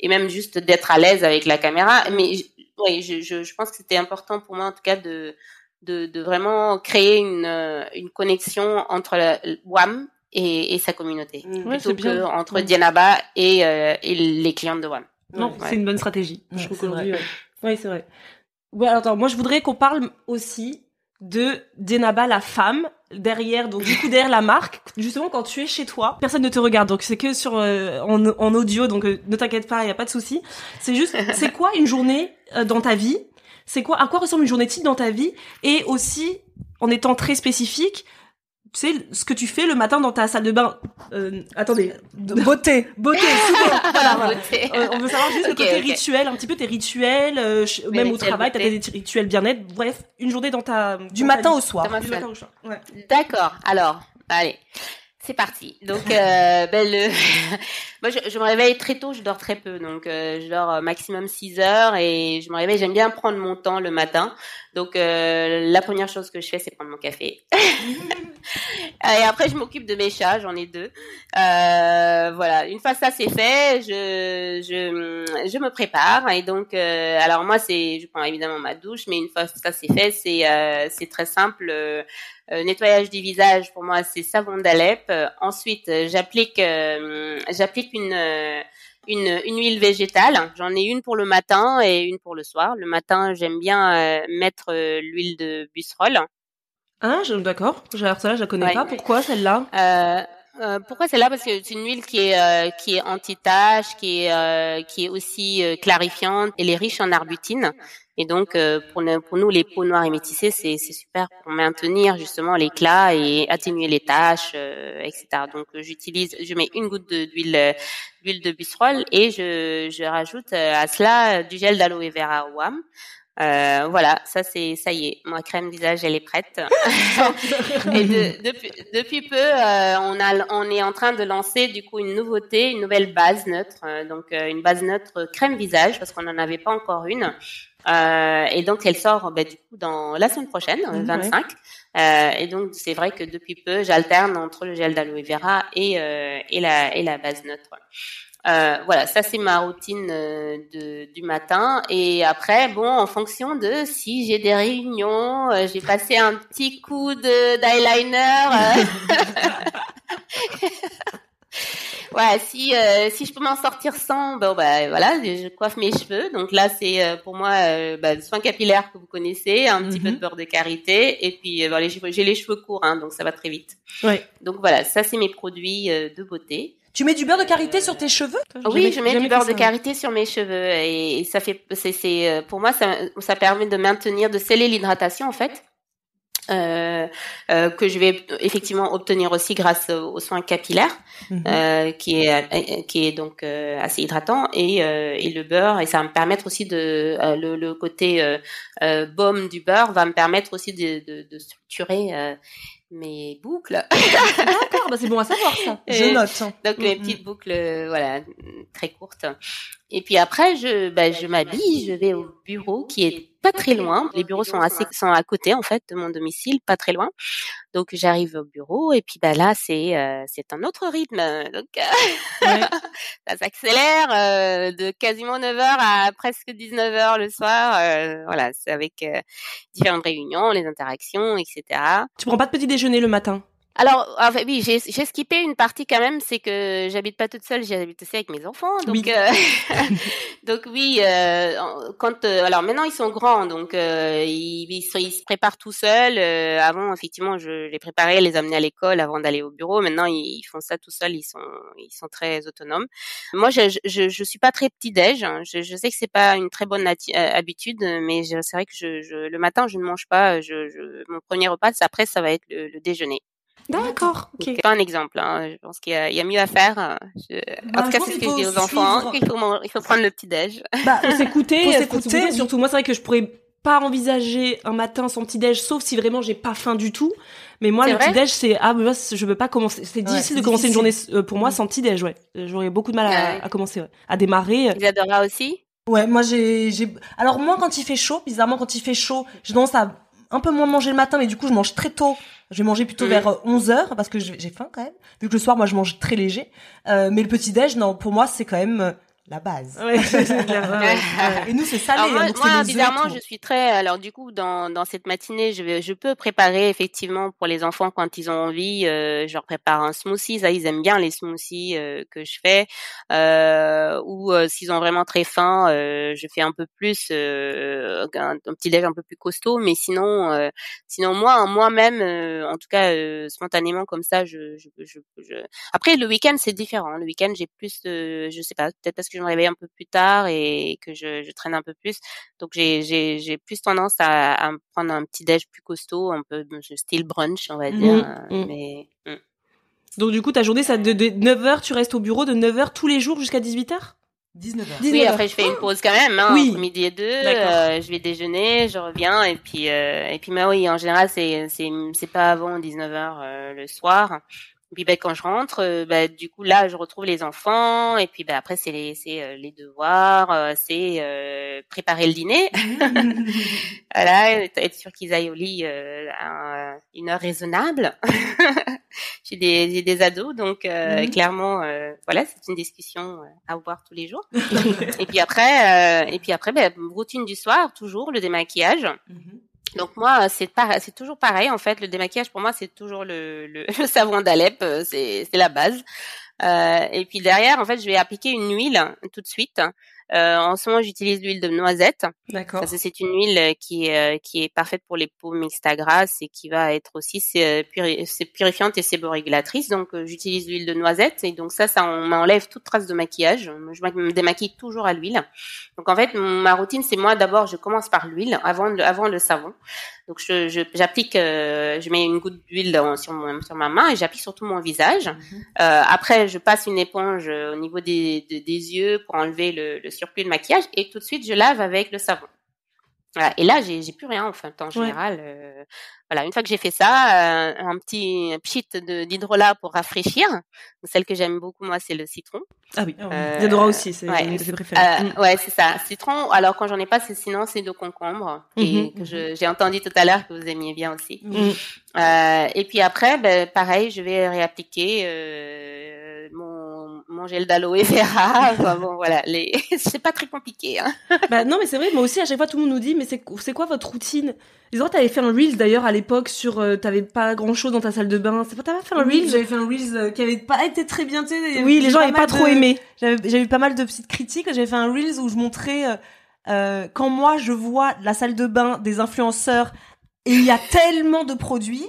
et même juste d'être à l'aise avec la caméra. Mais oui, je, je je pense que c'était important pour moi en tout cas de de, de vraiment créer une euh, une connexion entre la, WAM et, et sa communauté Ouais, plutôt bien. que entre Ouais. Dianaba et euh, et les clientes de WAM. Non, Ouais. c'est une bonne stratégie. je trouve c'est qu'aujourd'hui, vrai. ouais. Ouais, c'est vrai. Ouais, alors, attends, moi je voudrais qu'on parle aussi de Denaba la femme derrière donc du coup derrière la marque justement quand tu es chez toi personne ne te regarde donc c'est que sur euh, en, en audio donc euh, ne t'inquiète pas il y a pas de souci c'est juste [laughs] c'est quoi une journée euh, dans ta vie c'est quoi à quoi ressemble une journée type dans ta vie et aussi en étant très spécifique tu sais ce que tu fais le matin dans ta salle de bain? Euh, attendez Beauté. beauté souvent [laughs] voilà, voilà. Beauté. Euh, on veut savoir juste le Ok, côté ok. rituel, un petit peu tes rituels, euh, même au travail, t'as des rituels bien-être. Bref, une journée dans ta Du dans matin au soir. Du matin au soir. Ouais. D'accord. Alors, allez, c'est parti. Donc, [laughs] euh, ben le, [laughs] moi, je, je me réveille très tôt. Je dors très peu, donc euh, je dors euh, maximum 6 heures et je me réveille. J'aime bien prendre mon temps le matin. Donc, euh, la première chose que je fais, c'est prendre mon café. [laughs] et après, je m'occupe de mes chats. J'en ai deux. Euh, voilà. Une fois ça c'est fait, je je je me prépare et donc euh, alors moi c'est je prends évidemment ma douche, mais une fois ça c'est fait, c'est euh, c'est très simple. euh, euh, nettoyage du visage, pour moi, c'est savon d'Alep. Ensuite, j'applique, euh, j'applique une, euh, une, une huile végétale. J'en ai une pour le matin et une pour le soir. Le matin, j'aime bien euh, mettre euh, l'huile de busserole. Hein, je- d'accord. J'ai- Alors celle-là, je la connais Ouais. pas. Pourquoi celle-là? Euh, pourquoi celle-là Parce que c'est une huile qui est euh, qui est anti-tache, qui est euh, qui est aussi euh, clarifiante. Elle est riche en arbutine. Et donc euh, pour, nous- pour nous les peaux noires et métissées, c'est c'est super pour maintenir justement l'éclat et atténuer les taches, etc. Donc j'utilise, je mets une goutte de- d'huile d'huile de busserole et je je rajoute à cela du gel d'aloe vera WAM. Euh, voilà, ça c'est ça y est, ma crème visage elle est prête. [laughs] Et de- depuis, depuis peu, euh, on, a, on est en train de lancer du coup une nouveauté, une nouvelle base neutre, euh, donc euh, une base neutre crème visage parce qu'on n'en avait pas encore une. Euh, et donc elle sort bah, du coup dans la semaine prochaine, euh, Mhm, 25. Euh, et donc c'est vrai que depuis peu, j'alterne entre le gel d'aloe vera et, euh, et, la, et la base neutre. Euh, voilà, ça c'est ma routine euh, de, du matin. Et après, bon, en fonction de si j'ai des réunions, euh, j'ai passé un petit coup de d'eyeliner. [laughs] ouais, si euh, si je peux m'en sortir sans, bon bah voilà, je coiffe mes cheveux. Donc là, c'est euh, pour moi euh, bah, le soin capillaire que vous connaissez, un petit peu de beurre de karité, et puis cheveux- j'ai les cheveux courts, hein, donc ça va très vite. Donc voilà, ça c'est mes produits de beauté. Tu mets du beurre de karité sur tes cheveux? Oui, je mets du beurre de karité sur mes cheveux et, ça fait, c'est, c'est, euh, pour moi, ça, ça permet de maintenir, de sceller l'hydratation en fait. Euh, euh, que je vais effectivement obtenir aussi grâce aux soins capillaires, mhm. euh, qui est qui est donc euh, assez hydratant et, euh, et le beurre et ça va me permettre aussi de le, le, côté baume du beurre va me permettre aussi de, de, de structurer mes boucles. [laughs] D'accord, bah c'est bon à savoir ça. Je note. Donc mes mm, mm. petites boucles, voilà, très courtes. Et puis après, je, bah, je m'habille, je vais au bureau qui est pas très loin. Les bureaux sont assez, sont à côté en fait de mon domicile, pas très loin. Donc j'arrive au bureau et puis bah là c'est euh, c'est un autre rythme. Donc euh, [laughs] ça s'accélère euh, de quasiment 9h à presque 19h le soir. voilà, c'est avec différentes réunions, les interactions, etc. Tu prends pas de petit déjeuner le matin? Alors, oui, j'ai, j'ai skippé une partie quand même, c'est que j'habite pas toute seule, j'habite aussi avec mes enfants. Donc, oui. Euh, [laughs] [laughs] donc oui, euh, quand, euh, alors maintenant ils sont grands, donc euh, ils, ils, se, préparent tout seuls. avant, effectivement, je les préparais, les amenais à l'école avant d'aller au bureau. Maintenant, ils, font ça tout seuls, ils sont, ils sont très autonomes. Moi, je, je, je suis pas très petit déj. Hein. Je, je sais que c'est pas une très bonne habitude, mais c'est vrai que je, je, le matin, je ne mange pas. Je, je, mon premier repas, après, ça va être le, le déjeuner. D'accord. ok. C'est pas un exemple. Hein. Je pense qu'il y, y, a mieux à faire. Hein. Je... Bah, en tout cas, c'est ce que je dis aux enfants. Il faut, il faut prendre le petit déj. Bah, [laughs] s'écouter, s'écouter. Surtout, moi, c'est vrai que je pourrais pas envisager un matin sans petit déj, sauf si vraiment j'ai pas faim du tout. Mais moi, le petit déj, c'est ah, moi, je veux pas commencer. C'est difficile de commencer une journée euh, pour moi mm. sans petit déj. Ouais, j'aurais beaucoup de mal à, à commencer, ouais. à démarrer. Isadora aussi? Ouais, moi j'ai j'ai. Alors moi, quand il fait chaud, bizarrement, quand il fait chaud, j'ai tendance à un peu moins manger le matin, mais du coup, je mange très tôt. Je vais manger plutôt vers 11 euh, heures parce que j'ai faim quand même. Vu que le soir, moi, je mange très léger. Euh, mais le petit déj, non, pour moi, c'est quand même euh, la base. [laughs] Ouais, et nous, c'est salé. moi, moi bizarrement, je suis très. Alors, du coup, dans, dans cette matinée, je, vais, je peux préparer effectivement pour les enfants quand ils ont envie. Euh, je leur prépare un smoothie. Ça, ils aiment bien les smoothies euh, que je fais. Euh, ou euh, s'ils ont vraiment très faim, euh, je fais un peu plus un, un, petit déj un peu plus costaud. Mais sinon, sinon moi, moi-même, en tout cas, spontanément comme ça, je, je, je, je... Après, le week-end, c'est différent. Le week-end, j'ai plus, de, je sais pas, peut-être parce que je me réveille un peu plus tard et que je, je traîne un peu plus. Donc j'ai j'ai j'ai plus tendance à, à prendre un petit déj plus costaud, un peu style brunch, on va mmh, dire. Mmh. Mais mmh. donc du coup ta journée ça de, de 9h tu restes au bureau de 9h tous les jours jusqu'à 18h 19h. Oui, après je fais une pause quand même, hein, oui. entre midi et deux. Euh, je vais déjeuner, je reviens et puis euh, et puis bah oui, en général c'est c'est c'est pas avant 19h euh, le soir. Et puis ben, quand je rentre, euh, ben, du coup là je retrouve les enfants et puis ben, après c'est les c'est euh, les devoirs, euh, c'est préparer le dîner, [laughs] voilà, être sûr qu'ils aillent au lit à une heure raisonnable. [laughs] j'ai des j'ai des ados donc clairement voilà c'est une discussion à avoir tous les jours. [laughs] et puis après et puis après ben, routine du soir toujours le démaquillage. Mhm. Donc moi, c'est c'est toujours pareil en fait. Le démaquillage pour moi, c'est toujours le, [laughs] savon d'Alep, euh, c'est la base. Euh, et puis derrière, en fait, je vais appliquer une huile tout de suite euh, en ce moment, j'utilise l'huile de noisette. D'accord. C'est une huile euh, qui est euh, qui est parfaite pour les peaux mixtes à grasse et qui va être aussi c'est purifiante et séborégulatrice. Donc j'utilise l'huile de noisette et donc ça ça m'enlève toute trace de maquillage. Je me démaquille toujours à l'huile. Donc en fait ma routine c'est moi d'abord je commence par l'huile avant le, avant le savon. Donc je j'applique je, je mets une goutte d'huile sur mon sur ma main et j'applique sur tout mon visage. Mhm. euh, après je passe une éponge au niveau des des, des yeux pour enlever le, le surplus de maquillage et tout de suite je lave avec le savon. Voilà. Et là, j'ai, plus rien en fait en général. Euh, voilà, une fois que j'ai fait ça, euh, un petit pchit d'hydrolat pour rafraîchir. Celle que j'aime beaucoup moi, c'est le citron. Ah oui, euh, aussi, c'est ouais, une de ses préférées. Euh, mm. Ouais, c'est ça. Citron. Alors quand j'en ai pas, c'est sinon c'est de concombre et mm-hmm, que je, j'ai entendu tout à l'heure que vous aimiez bien aussi. Mm. Euh, et puis après, ben, pareil, je vais réappliquer euh, mon mon gel d'aloe vera. [laughs] bon, voilà, les... [laughs] c'est pas très compliqué. Hein. bah, non, mais c'est vrai, moi aussi, à chaque fois, tout le monde nous dit, mais c'est, c'est quoi votre routine? Les autres, t'avais fait un Reels d'ailleurs à l'époque sur, euh, t'avais pas grand chose dans ta salle de bain. C'est pas, t'avais fait un Reels? J'avais fait un Reels euh, qui avait pas été très bien, tu Oui, les gens avaient pas trop aimé. J'avais, j'avais eu pas mal de petites critiques. J'avais fait un Reels où je montrais, euh, euh, quand moi, je vois la salle de bain des influenceurs et il y a tellement de produits,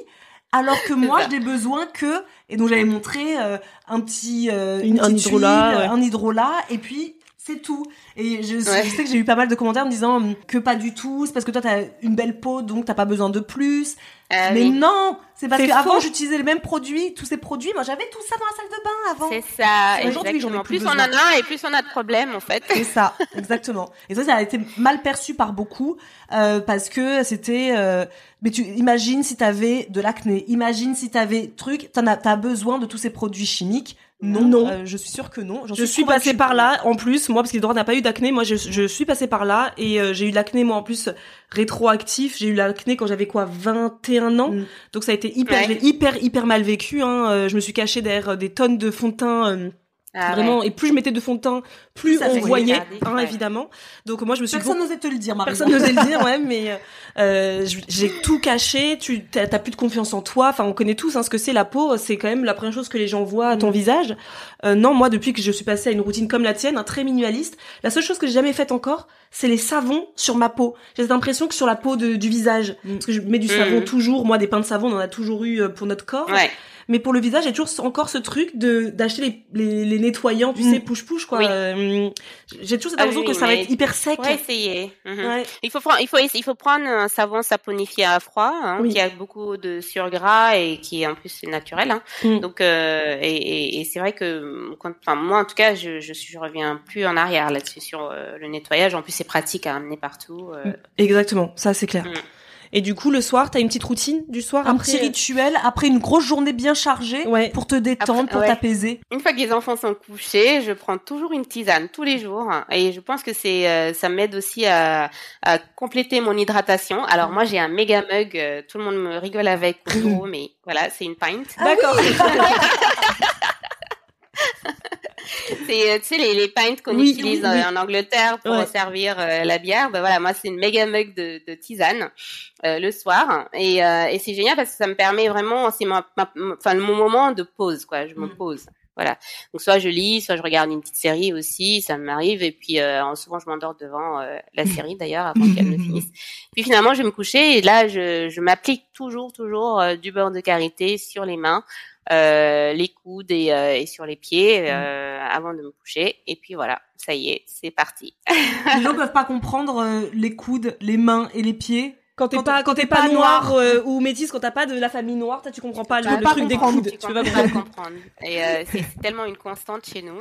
alors que moi, n'ai besoin que et donc j'avais montré euh, un petit euh, Une- une un petite hydrolat, huile, ouais. un hydrolat et puis c'est tout. Et je, Ouais. je sais que j'ai eu pas mal de commentaires me disant hum, que pas du tout, c'est parce que toi t'as une belle peau donc t'as pas besoin de plus. Ah Mais oui. non, c'est parce qu'avant j'utilisais les mêmes produits, tous ces produits, moi j'avais tout ça dans la salle de bain avant. C'est ça, Aujourd'hui, j'en ai plus Plus on en a et plus on a de problèmes en fait. C'est ça, [laughs] exactement. Et ça, ça a été mal perçu par beaucoup euh, parce que c'était. euh, mais tu imagines si t'avais de l'acné, imagine si t'avais truc, t'en as, t'as besoin de tous ces produits chimiques. Non, Non. euh, je suis sûre que non. Je suis passée par là, en plus, moi, parce qu'Edouard n'a pas eu d'acné, moi, je, je suis passée par là, et euh, j'ai eu de l'acné, moi, en plus, rétroactif. J'ai eu l'acné quand j'avais, quoi, 21 ans. Mm. Donc, ça a été hyper, Ouais. je l'ai hyper, hyper mal vécu, hein. Euh, Je me suis cachée derrière euh, des tonnes de fond de teint, euh, Ah vraiment, ouais. et plus je mettais de fond de teint, plus Ça on voyait, regarder, hein, ouais. évidemment. Donc, moi, je me suis Personne n'osait te le dire, Marie. Personne n'osait le dire, [laughs] ouais, mais euh, je- j'ai tout caché. Tu t'as plus de confiance en toi. Enfin, on connaît tous hein, ce que c'est la peau. C'est quand même la première chose que les gens voient à ton Mm. visage. Euh, non, moi, depuis que je suis passée à une routine comme la tienne, un très minimaliste, la seule chose que j'ai jamais faite encore, c'est les savons sur ma peau. J'ai cette impression que sur la peau de- du visage, Mm. parce que je mets du Mm. savon toujours. Moi, des pains de savon, on en a toujours eu euh, pour notre corps. Ouais. Mais pour le visage, j'ai toujours encore ce truc de d'acheter les, les, les nettoyants, tu Mm. sais, push push quoi. Oui. Euh, j'ai toujours cette Ah impression oui, que ça va être hyper sec. Pour essayer. Mhm. Ouais. Il faut prendre, il faut, il faut prendre un savon saponifié à froid, hein, Oui. qui a beaucoup de surgras et qui en plus c'est naturel. Hein. Mm. Donc euh, et, et, et c'est vrai que, quand, enfin moi en tout cas, je, je, je reviens plus en arrière là-dessus sur euh, le nettoyage. En plus c'est pratique à amener partout. euh. Exactement, ça c'est clair. Et du coup, le soir, t'as une petite routine du soir Un après petit rituel après une grosse journée bien chargée Ouais. pour te détendre, Après- pour ouais. t'apaiser. Une fois que les enfants sont couchés, je prends toujours une tisane tous les jours et je pense que c'est euh, ça m'aide aussi à, à compléter mon hydratation. Alors moi j'ai un méga mug, euh, tout le monde me rigole avec [laughs] mais voilà c'est une pint. D'accord. [laughs] C'est euh, tu sais les, les pints qu'on Oui, utilise oui, oui. en Angleterre pour Ouais. servir euh, la bière. Ben voilà moi c'est une méga mug de, de tisane euh, le soir et, euh, et c'est génial parce que ça me permet vraiment c'est ma- enfin mon moment de pause quoi. Je me Mm. pose. Voilà. Donc soit je lis, soit je regarde une petite série aussi, ça m'arrive. Et puis euh, souvent je m'endors devant euh, la [laughs] série d'ailleurs avant qu'elle ne finisse. Puis finalement je vais me coucher et là je, je m'applique toujours toujours euh, du beurre de karité sur les mains, les coudes et, et sur les pieds euh, avant de me coucher. Et puis voilà, ça y est, c'est parti. les gens peuvent pas comprendre les coudes, les mains et les pieds. Quand t'es pas, quand t'es pas pas noir noir. euh, ou métis, quand t'as pas de la famille noire, toi, tu comprends pas le, peux le pas truc des comprendre, coudes. Tu Tu peux pas comprendre. Et euh, c'est tellement une constante chez nous.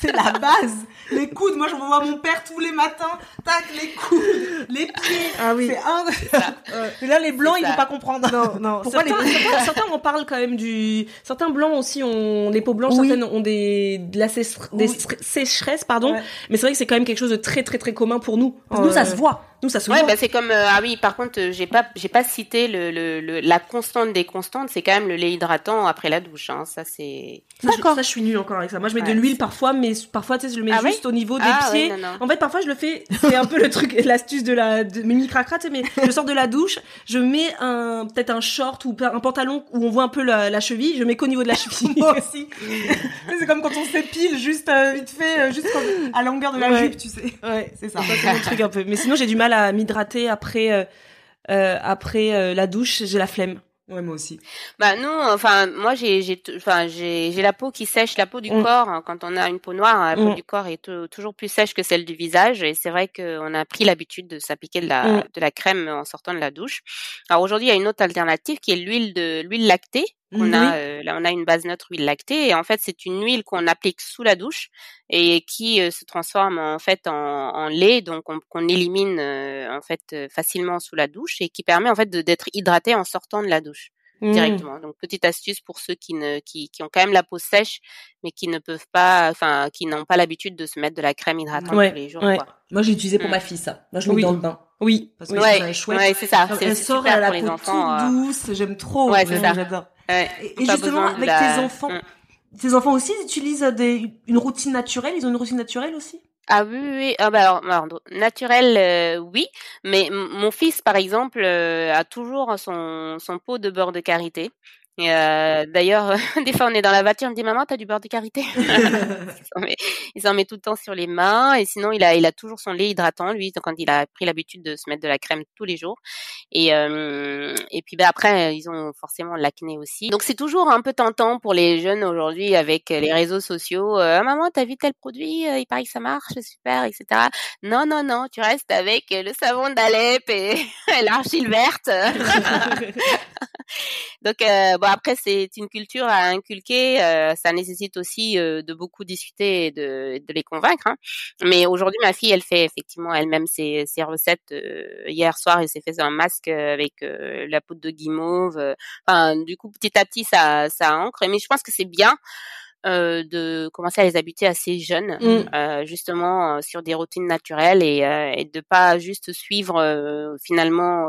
c'est- [laughs] la base. Les coudes, moi je vois mon père tous les matins. Tac, les coudes, les pieds. Ah oui. C'est un. Et là, les blancs, ils vont pas comprendre. Non, non. Pourquoi certains, les- certains, certains en parlent quand même du. Certains blancs aussi ont les peaux blanches. Oui. Certaines ont des de la sécher- des Oui. sécheresses, pardon. Ouais. Mais c'est vrai que c'est quand même quelque chose de très très très commun pour nous. Nous, ça Euh, se voit. Nous, ça se Ouais, voit. bah c'est comme euh, ah oui. Par contre, euh, j'ai pas j'ai pas cité le, le, le la constante des constantes. C'est quand même le lait hydratant après la douche. Hein. Ça c'est. Ça, je, ça, je suis nulle encore avec ça. Moi, je mets Ouais. de l'huile parfois, mais parfois, tu sais, je le mets Ah ouais juste au niveau des Ah pieds. ouais, non, non. En fait, parfois, je le fais. C'est un peu le truc, [laughs] l'astuce de la de mini cracra, tu sais, mais je sors de la douche, je mets un peut-être un short ou un pantalon où on voit un peu la, la cheville. Je mets qu'au niveau de la cheville. [laughs] Moi aussi. [laughs] c'est comme quand on s'épile juste euh, vite fait, euh, juste comme à la longueur de la jupe, tu sais. Ouais, C'est ça. ça c'est mon truc un peu. Mais sinon, j'ai du mal à m'hydrater après euh, euh, après la douche. J'ai la flemme. Ouais, moi aussi. Bah nous, enfin moi j'ai j'ai enfin j'ai j'ai la peau qui sèche, la peau du Mm. corps. hein. Quand on a une peau noire, la peau Mm. du corps est tou- toujours plus sèche que celle du visage. Et c'est vrai qu'on a pris l'habitude de s'appliquer de la Mm. de la crème en sortant de la douche. Alors aujourd'hui, il y a une autre alternative qui est l'huile de l'huile lactée. On Mhm. a euh, là on a une base neutre huile lactée et en fait c'est une huile qu'on applique sous la douche et qui euh, se transforme en fait en, en lait donc on- qu'on élimine euh, en fait euh, facilement sous la douche et qui permet en fait d'être hydraté en sortant de la douche Mm. directement. Donc petite astuce pour ceux qui ne qui, qui ont quand même la peau sèche mais qui ne peuvent pas enfin qui n'ont pas l'habitude de se mettre de la crème hydratante Ouais, tous les jours ouais. quoi. Moi, j'ai utilisé pour Mm. ma fille ça. Moi, je le Oui. mets dans le bain. Oui. Parce que Ouais, c'est chouette. ouais, c'est ça, c'est Elle sort, super elle a pour la les peau enfants. toute euh, douce, j'aime trop. Ouais, c'est ça. J'adore. ouais, Et, justement, avec la- tes enfants, Mm. tes enfants aussi, ils utilisent des, une routine naturelle, ils ont une routine naturelle aussi? Ah oui, oui, oui. Ah bah alors, alors, naturel, euh, oui. Mais m- mon fils, par exemple, euh, a toujours son, son pot de beurre de karité. Et euh, d'ailleurs, [laughs] des fois, on est dans la voiture, on me dit maman, t'as du beurre de karité [laughs] [laughs] Il s'en met, tout le temps sur les mains. Et sinon, il a, il a toujours son lait hydratant, lui, quand il a pris l'habitude de se mettre de la crème tous les jours. Et euh, et puis bah, après, ils ont forcément l'acné aussi. Donc c'est toujours un peu tentant pour les jeunes aujourd'hui avec les réseaux sociaux. Euh, maman, t'as vu tel produit Il paraît que ça marche, super, etc. Non, non, non, tu restes avec le savon d'Alep et l'argile verte. Donc euh, bon après c'est une culture à inculquer, euh, ça nécessite aussi euh, de beaucoup discuter et de, de les convaincre. Hein. Mais aujourd'hui ma fille elle fait effectivement elle-même ses, ses recettes. hier soir elle s'est fait un masque avec la poudre de guimauve. Enfin du coup petit à petit ça ça ancre. Mais je pense que c'est bien. Euh, de commencer à les habituer assez jeunes, mmh. euh, justement sur des routines naturelles et, euh, et de pas juste suivre finalement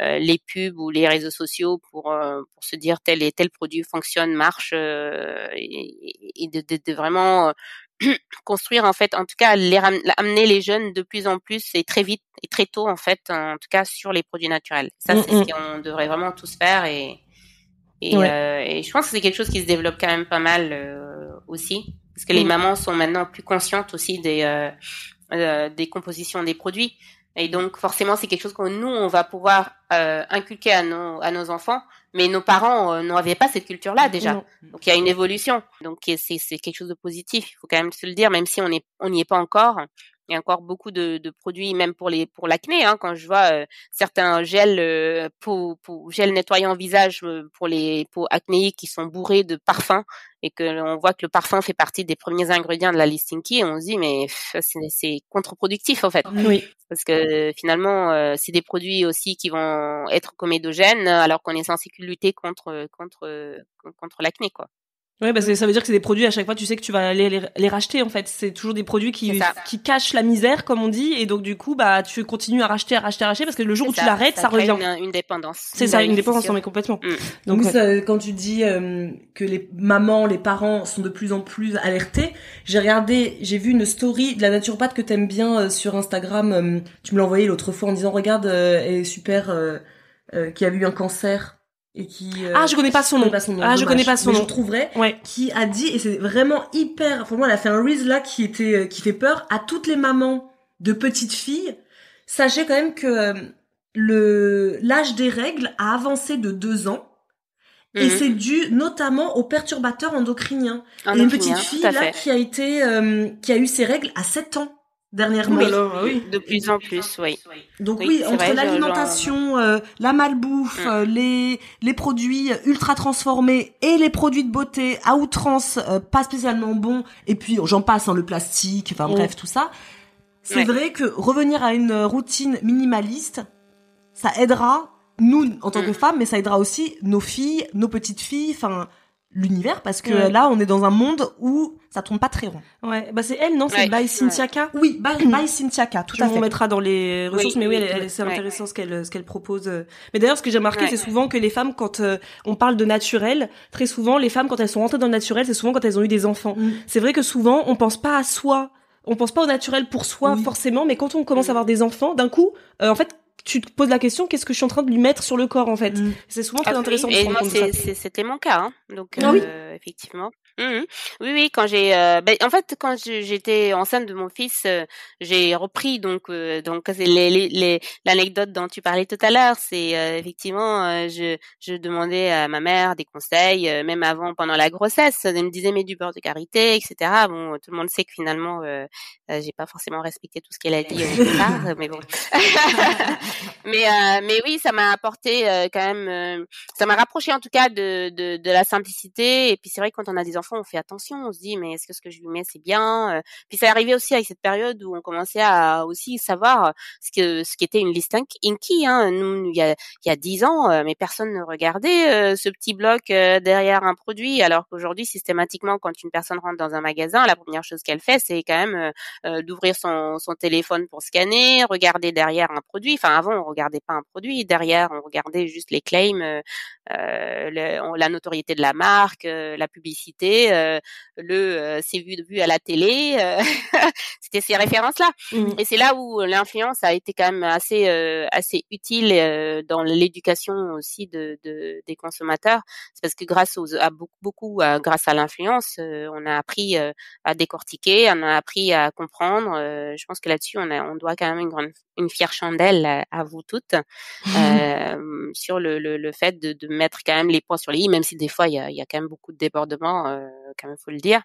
les pubs ou les réseaux sociaux pour pour se dire tel et tel produit fonctionne, marche et, et de, de, de, vraiment [clears throat] construire en fait, en tout cas, les amener les jeunes de plus en plus et très vite et très tôt en fait, en tout cas sur les produits naturels. Ça, mmh, c'est ce mmh. qu'on devrait vraiment tous faire et et, euh, et, je pense que c'est quelque chose qui se développe quand même pas mal euh, aussi, parce que les mm. mamans sont maintenant plus conscientes aussi des euh, euh, des compositions des produits, et donc forcément c'est quelque chose que nous on va pouvoir euh, inculquer à nos à nos enfants, mais nos parents n'avaient pas cette culture-là déjà, donc il y a une évolution, donc c'est c'est quelque chose de positif, il faut quand même se le dire, même si on est on n'y est pas encore, il y a encore beaucoup de, de produits, même pour les pour l'acné. Hein, quand je vois euh, certains gels euh, peau, gel nettoyant visage euh, pour les peaux acnéiques qui sont bourrés de parfums et que on voit que le parfum fait partie des premiers ingrédients de la listinky, on se dit mais c'est contre-productif en fait. Oui. Parce que finalement, euh, c'est des produits aussi qui vont être comédogènes alors qu'on est censé lutter contre contre contre l'acné quoi. Ouais, bah ça veut dire que c'est des produits à chaque fois, tu sais que tu vas aller les, les racheter en fait. C'est toujours des produits qui qui cachent la misère, comme on dit, et donc du coup, bah tu continues à racheter, à racheter, à racheter, parce que le jour où tu l'arrêtes, ça, revient. Une, une dépendance. C'est ça, une dépendance, mais complètement. Mm. Donc ça, quand tu dis euh, que les mamans, les parents sont de plus en plus alertés, j'ai regardé, j'ai vu une story de la naturopathe que t'aimes bien euh, sur Instagram. Euh, tu me l'as envoyé l'autre fois en disant regarde, elle est super, qui a eu un cancer et qui euh, ah je connais pas son nom, pas son nom. Ah je connais pas son mais nom. je trouverais ouais. qui a dit et c'est vraiment hyper pour moi elle a fait un reels là qui était euh, qui fait peur à toutes les mamans de petites filles. Sachez quand même que euh, le l'âge des règles a avancé de deux ans. Et mhm. c'est dû notamment aux perturbateurs endocriniens. et une petite fille là qui a été qui a eu ses règles à 7 ans dernièrement. Oui, de plus en plus, oui. Donc oui, entre l'alimentation, euh, la malbouffe, mm. euh, les les produits ultra transformés et les produits de beauté à outrance euh, pas spécialement bons, et puis j'en passe, hein, le plastique, enfin bref, tout ça. C'est vrai que revenir à une routine minimaliste, ça aidera nous en tant que mm. femmes, mais ça aidera aussi nos filles, nos petites filles, enfin l'univers parce que là on est dans un monde où ça tourne pas très rond. Ouais, bah c'est elle non, c'est By Cynthia K? Oui, By, [clears throat] by Cynthia K, tout à fait. On mettra dans les ressources mais oui, elle, c'est intéressant ce qu'elle ce qu'elle propose. Mais d'ailleurs ce que j'ai remarqué c'est souvent que les femmes quand euh, on parle de naturel, très souvent les femmes quand elles sont rentrées dans le naturel, c'est souvent quand elles ont eu des enfants. Mm. C'est vrai que souvent on pense pas à soi on pense pas au naturel pour soi forcément, mais quand on commence à avoir des enfants, d'un coup, euh, en fait, tu te poses la question qu'est-ce que je suis en train de lui mettre sur le corps en fait mm. c'est souvent très ah intéressant et moi c'était mon cas hein. donc ah euh, effectivement Mmh oui, oui, quand j'ai, euh, ben, en fait, quand j'étais enceinte de mon fils, euh, j'ai repris donc euh, donc les, l'anecdote dont tu parlais tout à l'heure, c'est effectivement, je, je demandais à ma mère des conseils, même avant pendant la grossesse, elle me disait mais du beurre de karité, etc. Bon, tout le monde sait que finalement, j'ai pas forcément respecté tout ce qu'elle a dit au départ, mais bon. [laughs] mais mais oui, ça m'a apporté quand même, ça m'a rapproché en tout cas de, de de la simplicité. Et puis c'est vrai quand on a des enfants on fait attention, on se dit mais est-ce que ce que je lui mets c'est bien Puis ça arrivait aussi avec cette période où on commençait à aussi savoir ce que ce qu'était une liste Inky. Hein. Nous, il y a il y a dix ans, mais personne ne regardait ce petit bloc derrière un produit, alors qu'aujourd'hui systématiquement quand une personne rentre dans un magasin, la première chose qu'elle fait c'est quand même d'ouvrir son, son téléphone pour scanner, regarder derrière un produit. Enfin avant regardait pas un produit. Derrière, on regardait juste les claims, euh, le, la notoriété de la marque, la publicité, le c'est vu, vu à la télé. [laughs] C'était ces références-là. Mmh. Et c'est là où l'influence a été quand même assez assez utile dans l'éducation aussi de, de, des consommateurs. C'est parce que grâce aux, à beaucoup, beaucoup grâce à l'influence, on a appris à décortiquer, on a appris à comprendre. je pense que là-dessus, on, a, on doit quand même une, grande, une fière chandelle à, vous toutes [laughs] euh, sur le, le, le fait de, de, mettre quand même les points sur les i, même si des fois il y a, y a, quand même beaucoup de débordements, euh, quand même faut le dire.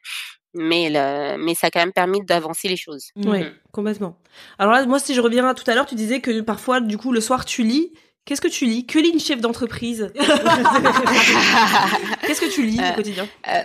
Mais, le, mais ça a quand même permis d'avancer les choses. Oui, mm. complètement. Alors là, moi, si je reviens à tout à l'heure, tu disais que parfois, du coup, le soir, tu lis. Qu'est-ce que tu lis? Que lit une chef d'entreprise? [laughs] Qu'est-ce que tu lis au quotidien? euh,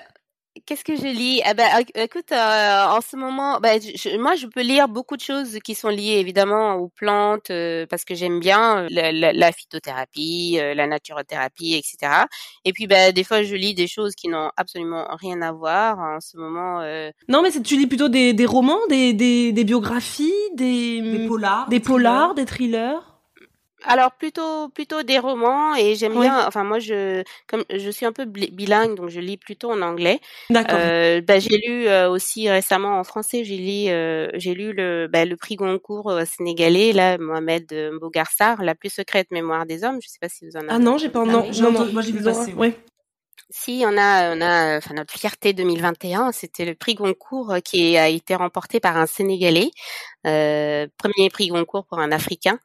Qu'est-ce que je lis? Ah ben, écoute, euh, en ce moment, ben, moi, je peux lire beaucoup de choses qui sont liées évidemment aux plantes euh, parce que j'aime bien euh, la, la, la phytothérapie, la naturothérapie, etc. Et puis, ben, des fois, je lis des choses qui n'ont absolument rien à voir. En ce moment. Non, mais tu lis plutôt des, des romans, des, des, des biographies, des, des polars, des polars, des thrillers? Alors plutôt plutôt des romans et j'aime bien. Enfin moi je comme je suis un peu bilingue donc je lis plutôt en anglais. D'accord. Euh, bah, j'ai lu euh, aussi récemment en français. J'ai lu euh, j'ai lu le bah, le prix Goncourt euh, sénégalais là Mohamed Mbougarsar, la plus secrète mémoire des hommes. Je sais pas si vous en avez. Ah non j'ai pas non, non, non, moi j'ai vu passer. Ouais. Si, on a, on a, enfin notre fierté 2021, c'était le prix Goncourt euh, qui a été remporté par un Sénégalais, euh, premier prix Goncourt pour un Africain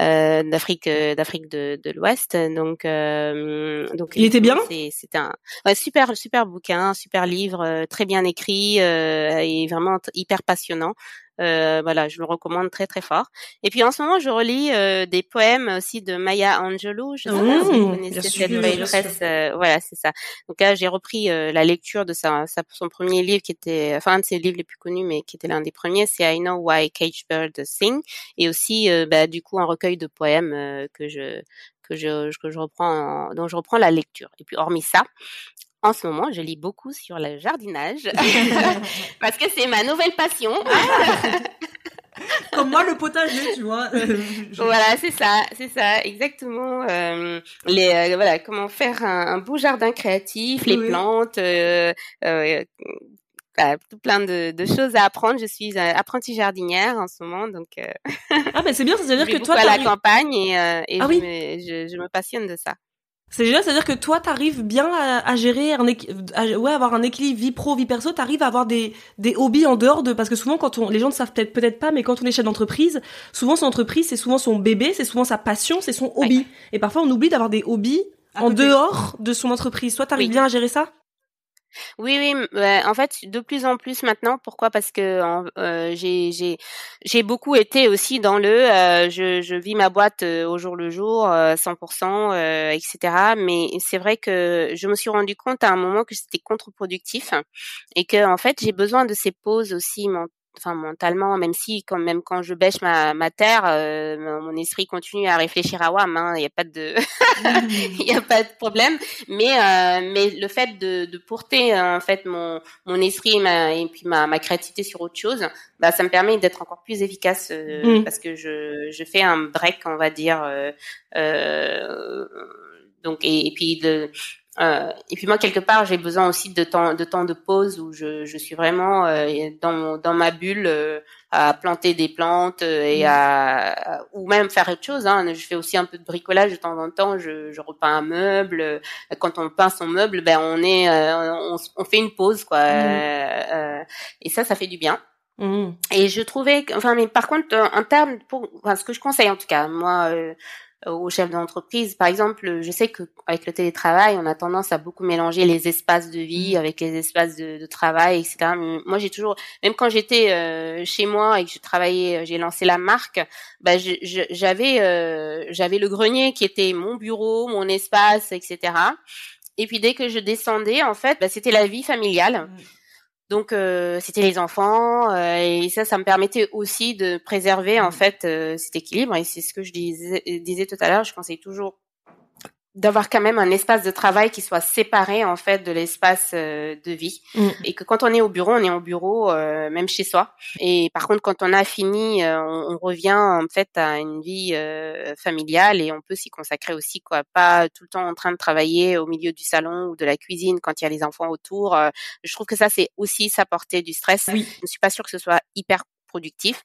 euh, d'Afrique, d'Afrique de, de l'Ouest. Donc, euh, donc il était bien? C'était un ouais, super, super bouquin, super livre, très bien écrit et vraiment hyper passionnant. Euh, voilà, je le recommande très très fort. Et puis en ce moment, je relis euh, des poèmes aussi de Maya Angelou. Je sais pas si vous mmh, connaissez cette. Euh, voilà, c'est ça. Donc là, j'ai repris euh, la lecture de sa, sa, son premier livre qui était, enfin un de ses livres les plus connus, mais qui était l'un des premiers, c'est I Know Why Cage Birds Sing, et aussi bah, du coup un recueil de poèmes que je que je que je reprends, dont je reprends la lecture. Et puis hormis ça, en ce moment, je lis beaucoup sur le jardinage [laughs] [laughs] parce que c'est ma nouvelle passion. Comme moi, le potager, tu vois. [laughs] voilà, c'est ça, c'est ça, exactement. Euh, les, euh, voilà, comment faire un, un, beau jardin créatif, les plantes, euh, euh, tout plein de, de, choses à apprendre. Je suis apprentie jardinière en ce moment, donc. ah, mais c'est bien, c'est-à-dire que toi, à la campagne et, et ah, je, oui. me, je, je me passionne de ça. C'est génial, c'est-à-dire que toi, t'arrives bien à, à gérer, un à, ouais, avoir un équilibre vie pro, vie perso, t'arrives à avoir des, des hobbies en dehors de, parce que souvent, quand on, les gens ne savent peut-être peut-être pas, mais quand on est chef d'entreprise, souvent son entreprise, c'est souvent son bébé, c'est souvent sa passion, c'est son hobby. Ouais. Et parfois, on oublie d'avoir des hobbies à en côté. dehors de son entreprise. Toi, t'arrives oui. bien à gérer ça? Oui, oui. Euh, en fait, de plus en plus maintenant. Pourquoi? Parce que euh, j'ai j'ai j'ai beaucoup été aussi dans le. Euh, je, je vis ma boîte euh, au jour le jour, 100%, euh, etc. Mais c'est vrai que je me suis rendu compte à un moment que c'était contre-productif et que en fait j'ai besoin de ces pauses aussi enfin mentalement, même si quand même quand je bêche ma, ma terre, euh, mon esprit continue à réfléchir à WAM. Hein, il n'y a pas de, [laughs] il y a pas de problème. Mais euh, mais le fait de, de porter en fait mon mon esprit et, ma, et puis ma, ma créativité sur autre chose, bah ça me permet d'être encore plus efficace euh, mmh. parce que je je fais un break, on va dire. Euh, euh, donc et, et puis de euh, et puis moi quelque part j'ai besoin aussi de temps de temps de pause où je, je suis vraiment euh, dans dans ma bulle euh, à planter des plantes euh, et à, ou même faire autre chose. Hein. Je fais aussi un peu de bricolage de temps en temps. Je, je repeins un meuble. Quand on peint son meuble, ben on est euh, on, on, fait une pause quoi. Mmh. et ça ça fait du bien. Mmh. Et je trouvais, enfin, mais par contre, en termes, pour, enfin, ce que je conseille en tout cas, moi, aux chefs d'entreprise. Par exemple, je sais que avec le télétravail, on a tendance à beaucoup mélanger les espaces de vie mmh. avec les espaces de, de travail, etc. Mais moi, j'ai toujours, même quand j'étais euh, chez moi et que je travaillais, euh, j'ai lancé la marque, bah, j'avais euh, j'avais le grenier qui était mon bureau, mon espace, etc. Et puis dès que je descendais, en fait, bah, c'était la vie familiale. Mmh. Donc euh, c'était les enfants euh, et ça, ça me permettait aussi de préserver en mmh. fait euh, cet équilibre et c'est ce que je disais, disais tout à l'heure. Je conseille toujours d'avoir quand même un espace de travail qui soit séparé en fait de l'espace euh, de vie. Mm. et que quand on est au bureau on est au bureau euh, même chez soi. Et par contre quand on a fini euh, on, on revient en fait à une vie euh, familiale et on peut s'y consacrer aussi quoi. Pas tout le temps en train de travailler au milieu du salon ou de la cuisine quand il y a les enfants autour Euh, je trouve que ça c'est aussi s'apporter du stress. Oui. je ne suis pas sûre que ce soit hyper productif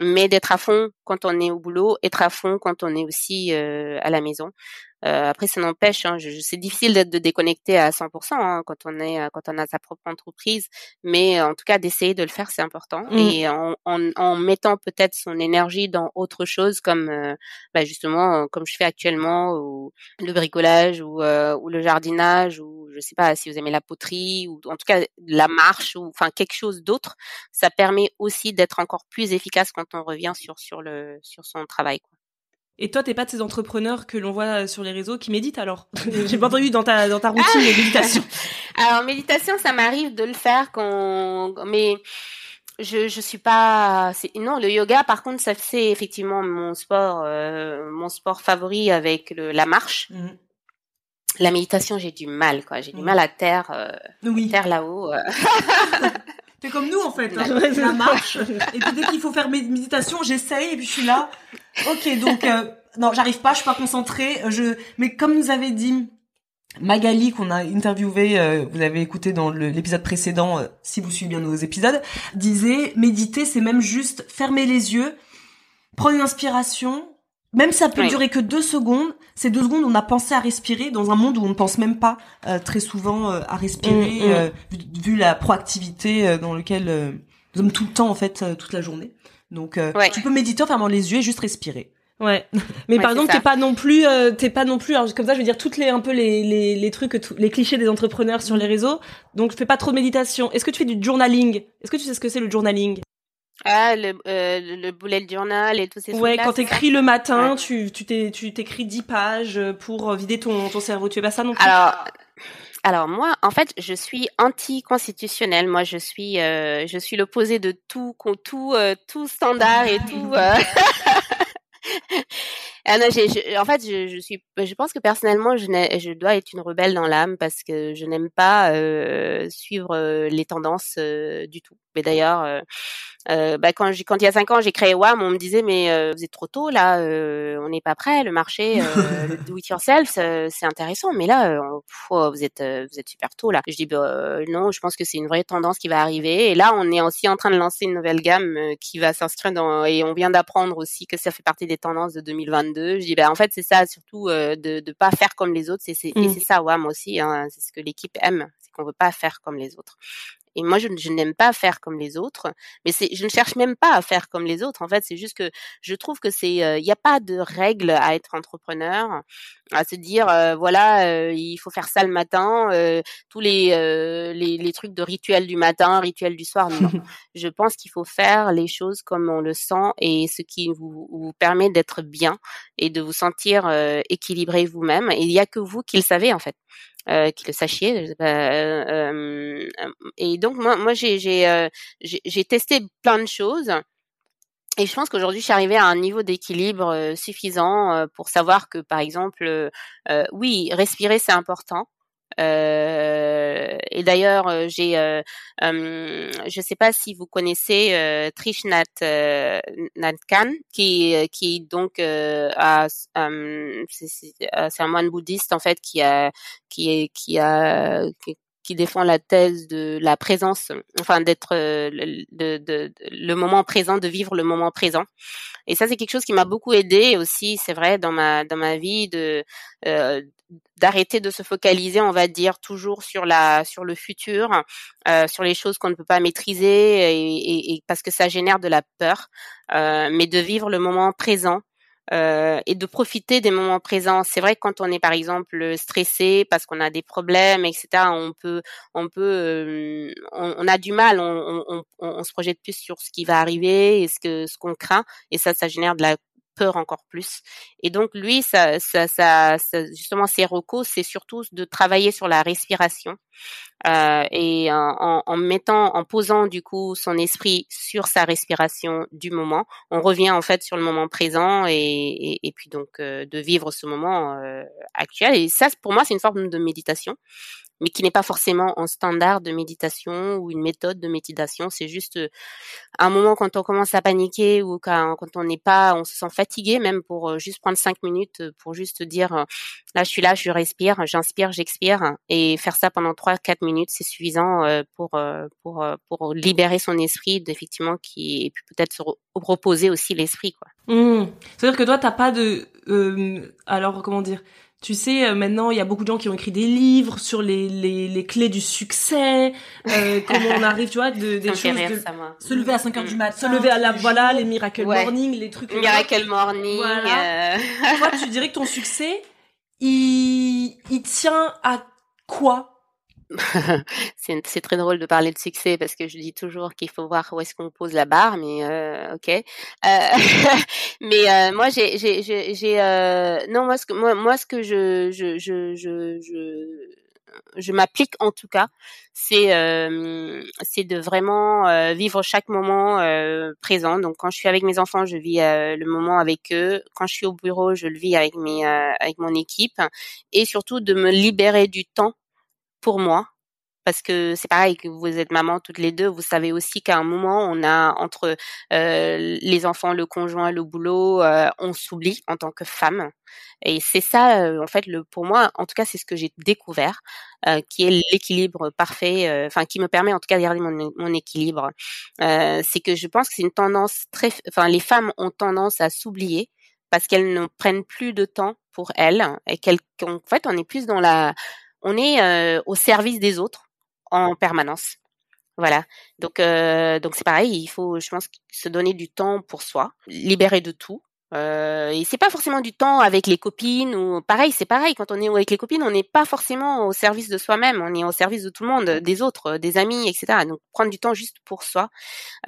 mais d'être à fond quand on est au boulot être à fond quand on est aussi euh, à la maison euh, après, ça n'empêche, hein, c'est difficile d'être de déconnecter à 100% hein, quand on est, quand on a sa propre entreprise, mais en tout cas d'essayer de le faire, c'est important. Mm. Et en, en, en mettant peut-être son énergie dans autre chose, comme euh, bah, justement, comme je fais actuellement, ou le bricolage, ou, euh, ou le jardinage, ou je sais pas si vous aimez la poterie, ou en tout cas la marche, ou enfin quelque chose d'autre, ça permet aussi d'être encore plus efficace quand on revient sur sur le sur son travail. Quoi. Et toi, t'es pas de ces entrepreneurs que l'on voit sur les réseaux qui méditent alors? [laughs] J'ai pas entendu dans ta dans ta routine de méditation. [laughs] Alors méditation, ça m'arrive de le faire quand, mais je je suis pas. Non, le yoga, par contre, ça c'est effectivement mon sport, euh, mon sport favori avec le, la marche. Mm. La méditation, j'ai du mal, quoi. J'ai du mal à terre, euh, Oui. terre là-haut. euh. [laughs] T'es comme nous en fait. [laughs] hein. Ça. marche. Et puis dès qu'il faut faire mé- méditation, j'essaye et puis je suis là. Ok, donc euh, non, j'arrive pas, je suis pas concentrée. Je, mais comme nous avait dit Magali qu'on a interviewé, euh, vous avez écouté dans l'épisode précédent, euh, si vous suivez bien nos épisodes, disait méditer, c'est même juste fermer les yeux, prendre une inspiration. Même ça peut Oui. durer que deux secondes. Ces deux secondes, on a pensé à respirer dans un monde où on ne pense même pas euh, très souvent euh, à respirer, Mm, mm. euh, vu, vu la proactivité euh, dans lequel euh, nous sommes tout le temps en fait, euh, toute la journée. Donc, euh, Ouais. tu peux méditer en fermant les yeux et juste respirer. Ouais. [laughs] Mais Ouais, par exemple, t'es pas non plus, euh, t'es pas non plus, alors comme ça, je veux dire toutes les un peu les les, les trucs, tout- les clichés des entrepreneurs sur les réseaux. Donc, je fais pas trop de méditation. Est-ce que tu fais du journaling? Est-ce que tu sais ce que c'est le journaling? Ah, le, euh, le le bullet journal et tous ces Ouais, quand t'écris le matin, Ouais. tu tu t'écris 10 pages pour euh, vider ton ton cerveau. Tu fais pas ça non plus Alors, alors moi, en fait, je suis anticonstitutionnelle. Moi, je suis, euh, je suis l'opposé de tout, tout, euh, tout standard et tout. euh. [laughs] Ah non, j'ai- je- en fait, je, je suis, je pense que personnellement, je, je dois être une rebelle dans l'âme parce que je n'aime pas euh, suivre euh, les tendances euh, du tout. Mais d'ailleurs, euh, euh, bah, quand, il y a cinq ans, j'ai créé WAM, on me disait mais euh, vous êtes trop tôt là, on n'est pas prêt, le marché [laughs] le do it yourself, c'est intéressant, mais là, oh, vous êtes, vous êtes super tôt là. Je dis bah, non, je pense que c'est une vraie tendance qui va arriver. Et là, on est aussi en train de lancer une nouvelle gamme qui va s'inscrire dans, et on vient d'apprendre aussi que ça fait partie des tendances de 2022. Je dis bah en fait c'est ça surtout de de pas faire comme les autres, c'est c'est et Mm. c'est ça WAM aussi, hein, c'est ce que l'équipe aime, c'est qu'on veut pas faire comme les autres. Et moi, je, je n'aime pas faire comme les autres, mais c'est, je ne cherche même pas à faire comme les autres. En fait, c'est juste que je trouve que c'est, il n'y a pas de règle à être entrepreneur, à se dire, euh, voilà, euh, il faut faire ça le matin, euh, tous les, euh, les, les trucs de rituel du matin, rituel du soir. Non, [laughs] je pense qu'il faut faire les choses comme on le sent et ce qui vous, vous permet d'être bien et de vous sentir euh, équilibré vous-même. Et il n'y a que vous qui le savez en fait. Euh, qui le sachiez. pas, euh, euh, et donc moi, moi j'ai j'ai euh, j'ai j'ai testé plein de choses. Et je pense qu'aujourd'hui, je suis arrivée à un niveau d'équilibre euh, suffisant euh, pour savoir que, par exemple, euh, euh, oui, respirer, c'est important. Euh, et d'ailleurs, euh, j'ai, euh, je ne sais pas si vous connaissez Trish Nat, Nat Khan, qui, qui donc a, c'est, un moine bouddhiste en fait qui a, qui est, qui a, qui, défend la thèse de la présence, enfin d'être de, de, de- le moment présent, de vivre le moment présent. Et ça, c'est quelque chose qui m'a beaucoup aidé aussi, c'est vrai, dans ma dans ma vie, de euh, d'arrêter de se focaliser, on va dire, toujours sur la sur le futur, euh, sur les choses qu'on ne peut pas maîtriser, et, et- et parce que ça génère de la peur, euh, mais de vivre le moment présent euh, et de profiter des moments présents. C'est vrai que quand on est par exemple stressé parce qu'on a des problèmes, etc., on peut, on peut, euh, on, on a du mal, on, on, on, se projette plus sur ce qui va arriver et ce que ce qu'on craint, et ça, ça génère de la peur encore plus. Et donc lui, ça, ça, ça, justement, ses recos, c'est surtout de travailler sur la respiration euh, et en, mettant, en posant du coup son esprit sur sa respiration du moment, on revient en fait sur le moment présent et puis donc euh, de vivre ce moment euh, actuel. Et ça, pour moi, c'est une forme de méditation mais qui n'est pas forcément un standard de méditation ou une méthode de méditation. C'est juste euh, un moment quand on commence à paniquer ou quand, on n'est pas, on se sent fatigué même pour euh, juste prendre cinq minutes euh, pour juste dire là je suis là, je respire, j'inspire, j'expire et faire ça pendant trois quatre minutes c'est suffisant pour pour pour libérer son esprit d'effectivement qui et peut-être se reposer aussi l'esprit quoi. Mmh. C'est-à-dire que toi t'as pas de alors comment dire tu sais, euh, maintenant, il y a beaucoup de gens qui ont écrit des livres sur les, les, les clés du succès, euh, [laughs] comment on arrive, tu vois, de, des choses, de, se lever à 5 heures du mm. matin, se lever à la, voilà, les miracle morning, les trucs. Miracle morning. Voilà. Euh... Toi, tu dirais que ton succès, il, il tient à quoi? [laughs] c'est très drôle de parler de succès parce que je dis toujours qu'il faut voir où est-ce qu'on pose la barre, mais euh, ok. Euh, [laughs] mais euh, moi, j'ai, j'ai, j'ai, euh, non moi ce que moi, moi ce que je, je, je, je, je, je m'applique en tout cas, c'est, euh, c'est de vraiment euh, vivre chaque moment présent. Donc quand je suis avec mes enfants, je vis le moment avec eux. Quand je suis au bureau, je le vis avec mes, avec mon équipe, et surtout de me libérer du temps pour moi parce que c'est pareil que vous êtes maman toutes les deux, vous savez aussi qu'à un moment on a entre euh, les enfants, le conjoint, le boulot, euh, on s'oublie en tant que femme. Et c'est ça, euh, en fait, le pour moi, en tout cas, c'est ce que j'ai découvert, qui est l'équilibre parfait, enfin qui me permet en tout cas de garder mon, mon équilibre. c'est que je pense que c'est une tendance très, enfin les femmes ont tendance à s'oublier parce qu'elles ne prennent plus de temps pour elles et qu'elles, en fait, on est plus dans la on est euh, au service des autres en permanence. Voilà. Donc euh, donc c'est pareil, il faut je pense se donner du temps pour soi, libérer de tout euh, et c'est pas forcément du temps avec les copines ou pareil, c'est pareil quand on est avec les copines, on n'est pas forcément au service de soi-même, on est au service de tout le monde, des autres, des amis, etc. Donc prendre du temps juste pour soi,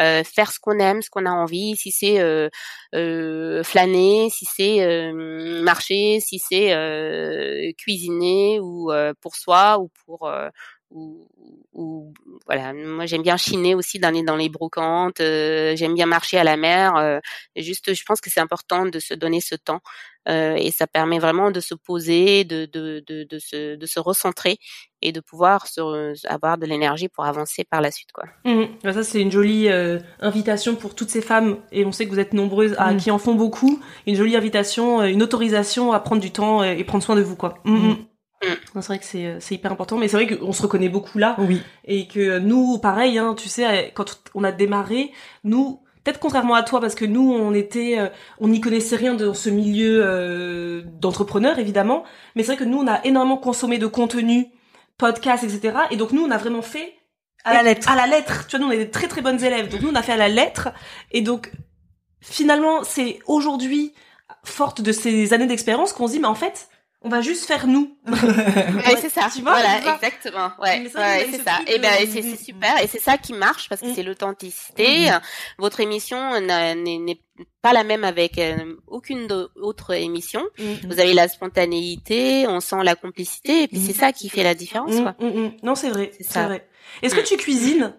euh, faire ce qu'on aime, ce qu'on a envie, si c'est euh, euh flâner, si c'est marcher, si c'est cuisiner ou pour soi ou pour ou, ou, voilà moi j'aime bien chiner aussi dans les dans les brocantes euh, j'aime bien marcher à la mer euh, juste je pense que c'est important de se donner ce temps euh, et ça permet vraiment de se poser de de de, de se de se recentrer et de pouvoir se, avoir de l'énergie pour avancer par la suite quoi mmh. ça c'est une jolie invitation pour toutes ces femmes et on sait que vous êtes nombreuses à, mmh. qui en font beaucoup une jolie invitation une autorisation à prendre du temps et, prendre soin de vous quoi mmh. Mm. C'est vrai que c'est euh, c'est hyper important, mais c'est vrai qu'on se reconnaît beaucoup là. Oui. Et que nous, pareil, hein, tu sais, quand on a démarré, nous, peut-être contrairement à toi, parce que nous, on était, euh, on n'y connaissait rien dans ce milieu euh, d'entrepreneurs, évidemment. Mais c'est vrai que nous, on a énormément consommé de contenu, podcasts, etc. Et donc nous, on a vraiment fait à la lettre. À la lettre. Tu vois, nous, on est des très très bonnes élèves. Donc nous, on a fait à la lettre. Et donc, finalement, c'est aujourd'hui, forte de ces années d'expérience, qu'on se dit, mais en fait, on va juste faire nous. [laughs] ouais, c'est ça. Tu vois, voilà, exactement. Ouais, ouais c'est ça. Et ben c'est super et c'est ça qui marche parce que mm. c'est l'authenticité. Mm. Votre émission n'est pas la même avec euh, aucune autre émission. Mm. Vous avez la spontanéité, on sent la complicité et puis c'est ça qui fait la différence. Quoi. Non, c'est vrai. C'est vrai. Est-ce que tu cuisines?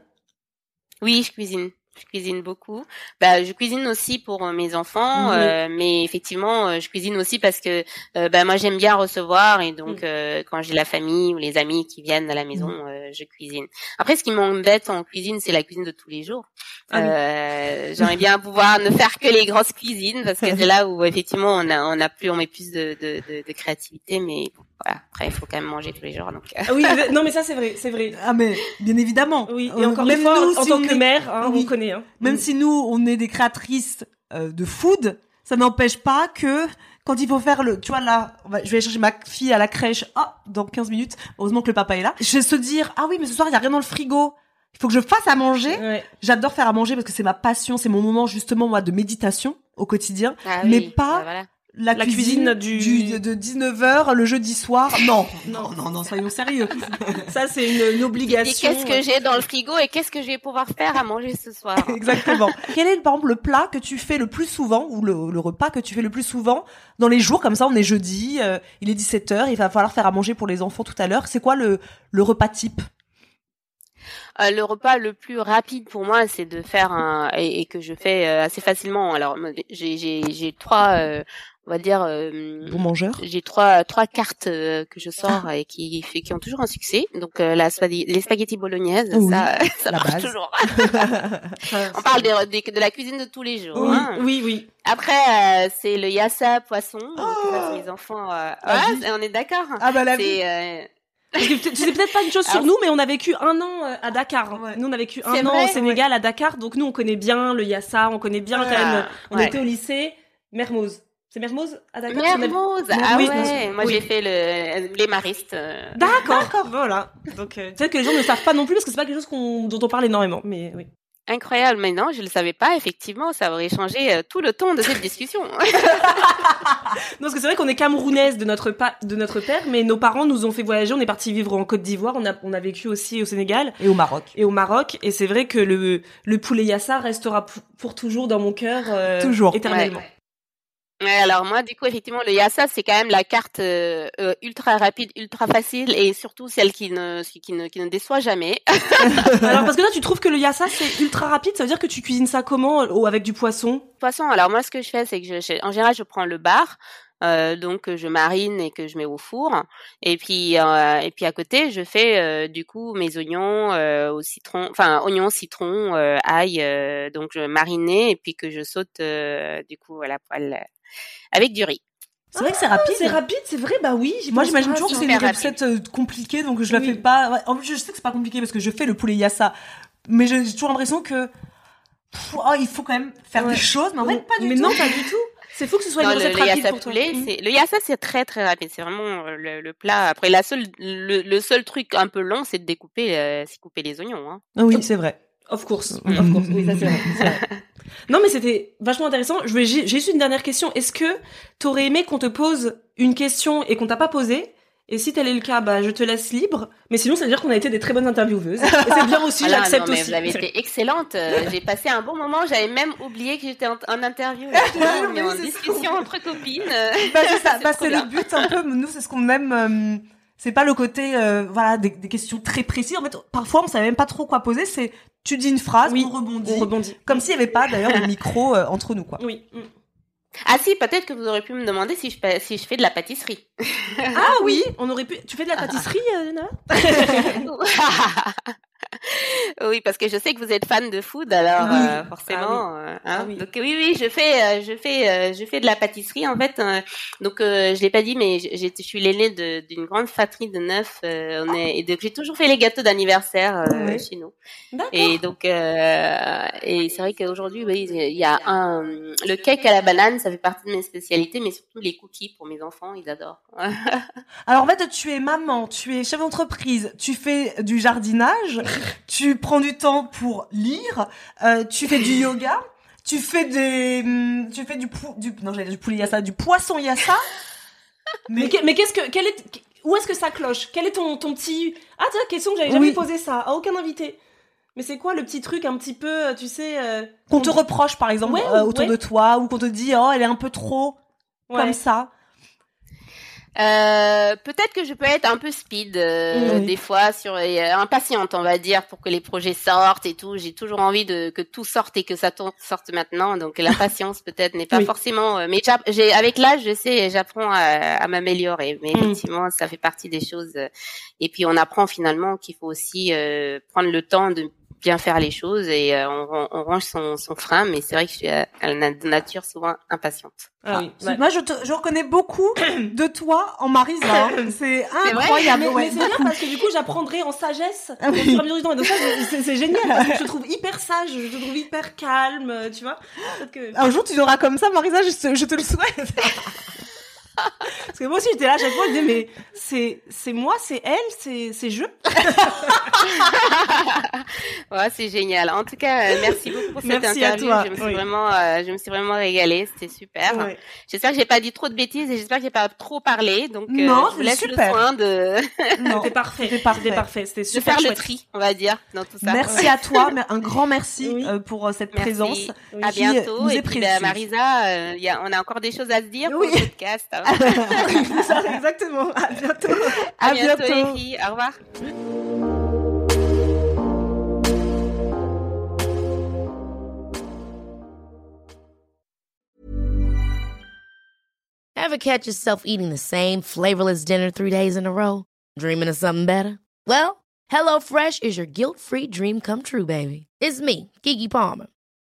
Oui, je cuisine je cuisine beaucoup. Bah, je cuisine aussi pour euh, mes enfants, euh, mais effectivement, euh, je cuisine aussi parce que bah, moi j'aime bien recevoir et donc mm. quand j'ai la famille ou les amis qui viennent à la maison, mm. je cuisine. Après, ce qui m'embête en cuisine, c'est la cuisine de tous les jours. Ah j'aimerais bien pouvoir ne faire que les grosses cuisines parce que c'est là où effectivement on a on a plus on met plus de, de, de, de créativité, mais voilà. Après, il faut quand même manger tous les jours. Donc. Ah oui, non, mais ça c'est vrai, c'est vrai. Ah mais bien évidemment. Oui. Et encore même fois, nous, en tant que mère, hein, on connaît. Hein. Même si nous, on est des créatrices euh, de food, ça n'empêche pas que quand il faut faire le, tu vois là, je vais aller chercher ma fille à la crèche. Ah, dans 15 minutes. Heureusement que le papa est là. Je vais se dire, ah oui, mais ce soir il y a rien dans le frigo. Il faut que je fasse à manger. J'adore faire à manger parce que c'est ma passion, c'est mon moment justement moi de méditation au quotidien, ah mais pas. Bah la, La cuisine, cuisine du- de 19h le jeudi soir? Non, [laughs] non, non, non, soyons sérieux. [laughs] Ça, c'est une, une Et obligation. qu'est-ce que j'ai dans le frigo et qu'est-ce que je vais pouvoir faire à manger ce soir? [laughs] Exactement. Quel est, par exemple, le plat que tu fais le plus souvent, ou le, le repas que tu fais le plus souvent dans les jours? Comme ça On est jeudi, euh, il est 17h, il va falloir faire à manger pour les enfants tout à l'heure. C'est quoi le, le repas type? Euh, le repas le plus rapide pour moi, c'est de faire un et, et que je fais euh, assez facilement. Alors moi, j'ai j'ai j'ai trois, euh, on va dire, euh, Bon mangeur j'ai trois trois cartes euh, que je sors et qui qui ont toujours un succès. Donc euh, la spaghetti, les spaghettis bolognaises, Oui, ça ça la marche base. toujours. [laughs] [laughs] On parle des- des- de la cuisine de tous les jours. Oui, hein. oui, oui. Après, euh, c'est le yassa poisson. Donc, Oh les enfants. Euh... Ouais, on est d'accord. Ah bah la euh, Parce que tu sais peut-être pas une chose sur nous, mais on a vécu un an euh, à Dakar. Ouais. Nous, on a vécu un an vrai au Sénégal, à Dakar. Donc, nous, on connaît bien le Yassa, on connaît bien quand même. On était au lycée Mermoz. C'est Mermoz à Dakar On a- Mermoz. Ah Oui, ouais. Moi, oui. j'ai fait le les maristes. euh, D'accord, voilà. Donc, euh, peut-être que les gens ne le savent pas non plus parce que c'est pas quelque chose qu'on, dont on parle énormément. Mais oui. Incroyable, mais non, je le savais pas. Effectivement, ça aurait changé euh, tout le ton de cette discussion. [laughs] Non, parce que c'est vrai qu'on est camerounaise de notre, pa- de notre père, mais nos parents nous ont fait voyager. On est parti vivre en Côte d'Ivoire. On a, on a vécu aussi au Sénégal Et au Maroc. et au Maroc. Et c'est vrai que le, le poulet yassa restera pou- pour toujours dans mon cœur. euh, Toujours. Éternellement. Ouais, alors moi, du coup, effectivement, le Yassa, c'est quand même la carte euh, euh, ultra rapide, ultra facile, et surtout celle qui ne qui ne qui ne déçoit jamais. [laughs] [laughs] Alors, parce que là, tu trouves que le yassa, c'est ultra rapide. Ça veut dire que tu cuisines ça comment? Oh, avec du poisson? Poisson. Alors moi, ce que je fais, c'est que je, en général, je prends le bar. euh, donc que je marine et que je mets au four et puis euh, et puis à côté je fais euh, du coup mes oignons euh, au citron enfin oignons citron euh, ail euh, donc je mariné et puis que je saute euh, du coup à la poêle euh, avec du riz C'est vrai que c'est rapide. C'est rapide, c'est vrai, bah oui. Moi, j'imagine toujours que c'est une recette euh, compliquée, donc je la Oui. fais pas. Ouais, En plus, je sais que c'est pas compliqué parce que je fais le poulet yassa, mais j'ai toujours l'impression que pff, oh, il faut quand même faire Ouais. des choses, mais en fait, pas du mais tout. non, pas du tout. C'est fou que ce soit Non, une le, recette le rapide pour toi. poulet, c'est le yassa c'est très très rapide. C'est vraiment euh, le, le plat. Après la seule le, le seul truc un peu long, c'est de découper, euh, c'est couper les oignons. Hein. Ah Oui, c'est vrai. Of course. Mhm. Of course. Oui, ça c'est vrai. [laughs] Non, mais c'était vachement intéressant. Je vais, j'ai juste une dernière question. Est-ce que t'aurais aimé qu'on te pose une question et qu'on t'a pas posée? Et si tel est le cas, bah, je te laisse libre. Mais sinon, ça veut dire qu'on a été des très bonnes intervieweuses. C'est bien aussi, [laughs] Voilà, j'accepte aussi. Vous avez été excellente. Euh, [laughs] J'ai passé un bon moment. J'avais même oublié que j'étais en, en interview. Est en discussion entre copines. Bah, c'est ça. C'est Bah, c'est le but un peu. Nous, c'est ce qu'on aime. euh, c'est pas le côté, euh, voilà, des, des questions très précises. En fait, parfois, on savait même pas trop quoi poser. C'est, tu dis une phrase, Oui, on rebondit. On rebondit. Comme s'il y avait pas, d'ailleurs, de micro euh, entre nous, quoi. Oui. Mm. Ah si, peut-être que vous aurez pu me demander si je fais- si je fais de la pâtisserie. Ah oui, on aurait pu. Tu fais de la pâtisserie, euh, Nana? [laughs] oui, parce que je sais que vous êtes fan de food, alors Oui. euh, forcément. euh, hein. Ah oui. Donc oui, oui, je fais, euh, je fais, je fais de la pâtisserie en fait. euh, donc euh, je l'ai pas dit, mais je suis l'aînée d'une grande fratrie de neuf. euh, on est, et donc j'ai toujours fait les gâteaux d'anniversaire chez nous. D'accord. Et donc, et c'est vrai qu'aujourd'hui, oui, il y a un, le cake à la banane, ça fait partie de mes spécialités, mais surtout les cookies pour mes enfants, ils adorent. Alors en fait, tu es maman, tu es chef d'entreprise, tu fais du jardinage, [laughs] tu prends du temps pour lire, euh, tu fais du yoga, tu fais des, hum, tu fais du, pou- du non j'allais dire du poulet yassa, du poisson yassa. [laughs] Mais, mais qu'est-ce que, quel est, où est-ce que ça cloche? Quel est ton, ton petit, ah tiens, question que j'avais jamais Oui. posé ça à aucun invité. Mais c'est quoi le petit truc un petit peu, euh, tu sais, euh, Qu'on te reproche par exemple Ouais, euh, autour ouais. de toi ou qu'on te dit oh elle est un peu trop ouais. comme ça. Euh, peut-être que je peux être un peu speed euh, Oui. des fois sur euh, impatiente on va dire pour que les projets sortent et tout j'ai toujours envie de que tout sorte et que ça sorte maintenant donc l'impatience peut-être n'est pas Oui. forcément euh, mais j'ai avec l'âge je sais j'apprends à, à m'améliorer mais Mm. effectivement ça fait partie des choses euh, et puis on apprend finalement qu'il faut aussi euh, prendre le temps de bien faire les choses et euh, on, on range son, son frein mais c'est vrai que je suis euh, à la nature souvent impatiente Ah oui. ouais. Moi je, te, je reconnais beaucoup [coughs] de toi en Marisa. hein. C'est vrai incroyable. Mais, ouais. mais c'est bien parce que du coup j'apprendrai en sagesse Ah au oui. fur et à mesure du temps. Et donc ça c'est- génial parce que je te trouve hyper sage, je te trouve hyper calme, euh, tu vois. Peut-être que- Un jour tu auras comme ça Marisa, je, te- je te le souhaite. [laughs] Parce que moi aussi j'étais là à chaque fois je disais mais c'est c'est moi, c'est elle, c'est c'est je. [laughs] ouais, c'est génial. En tout cas, euh, merci beaucoup pour cette Merci à interview. toi, Je me suis oui. vraiment, euh, je me suis vraiment régalée. C'était super. Ouais. J'espère que j'ai pas dit trop de bêtises et j'espère que j'ai pas trop parlé. Donc, euh, Non, je vous laisse super. le soin de, Non. [laughs] C'était parfait. C'était parfait. C'était parfait. C'était de super faire le chouette. tri, on va dire, dans tout ça. Merci à toi, mais un grand merci Oui. euh, pour euh, cette Merci. présence. À bientôt. nous et est puis, bah. Marisa, euh, il y a, on a encore des choses à se dire Oui. pour le podcast. hein. Ça, [laughs] [laughs] Exactement. À bientôt. à, À bientôt, bientôt. les filles. Au revoir. Ever catch yourself eating the same flavorless dinner three days in a row? Dreaming of something better? Well, HelloFresh is your guilt-free dream come true, baby. It's me, Kiki Palmer.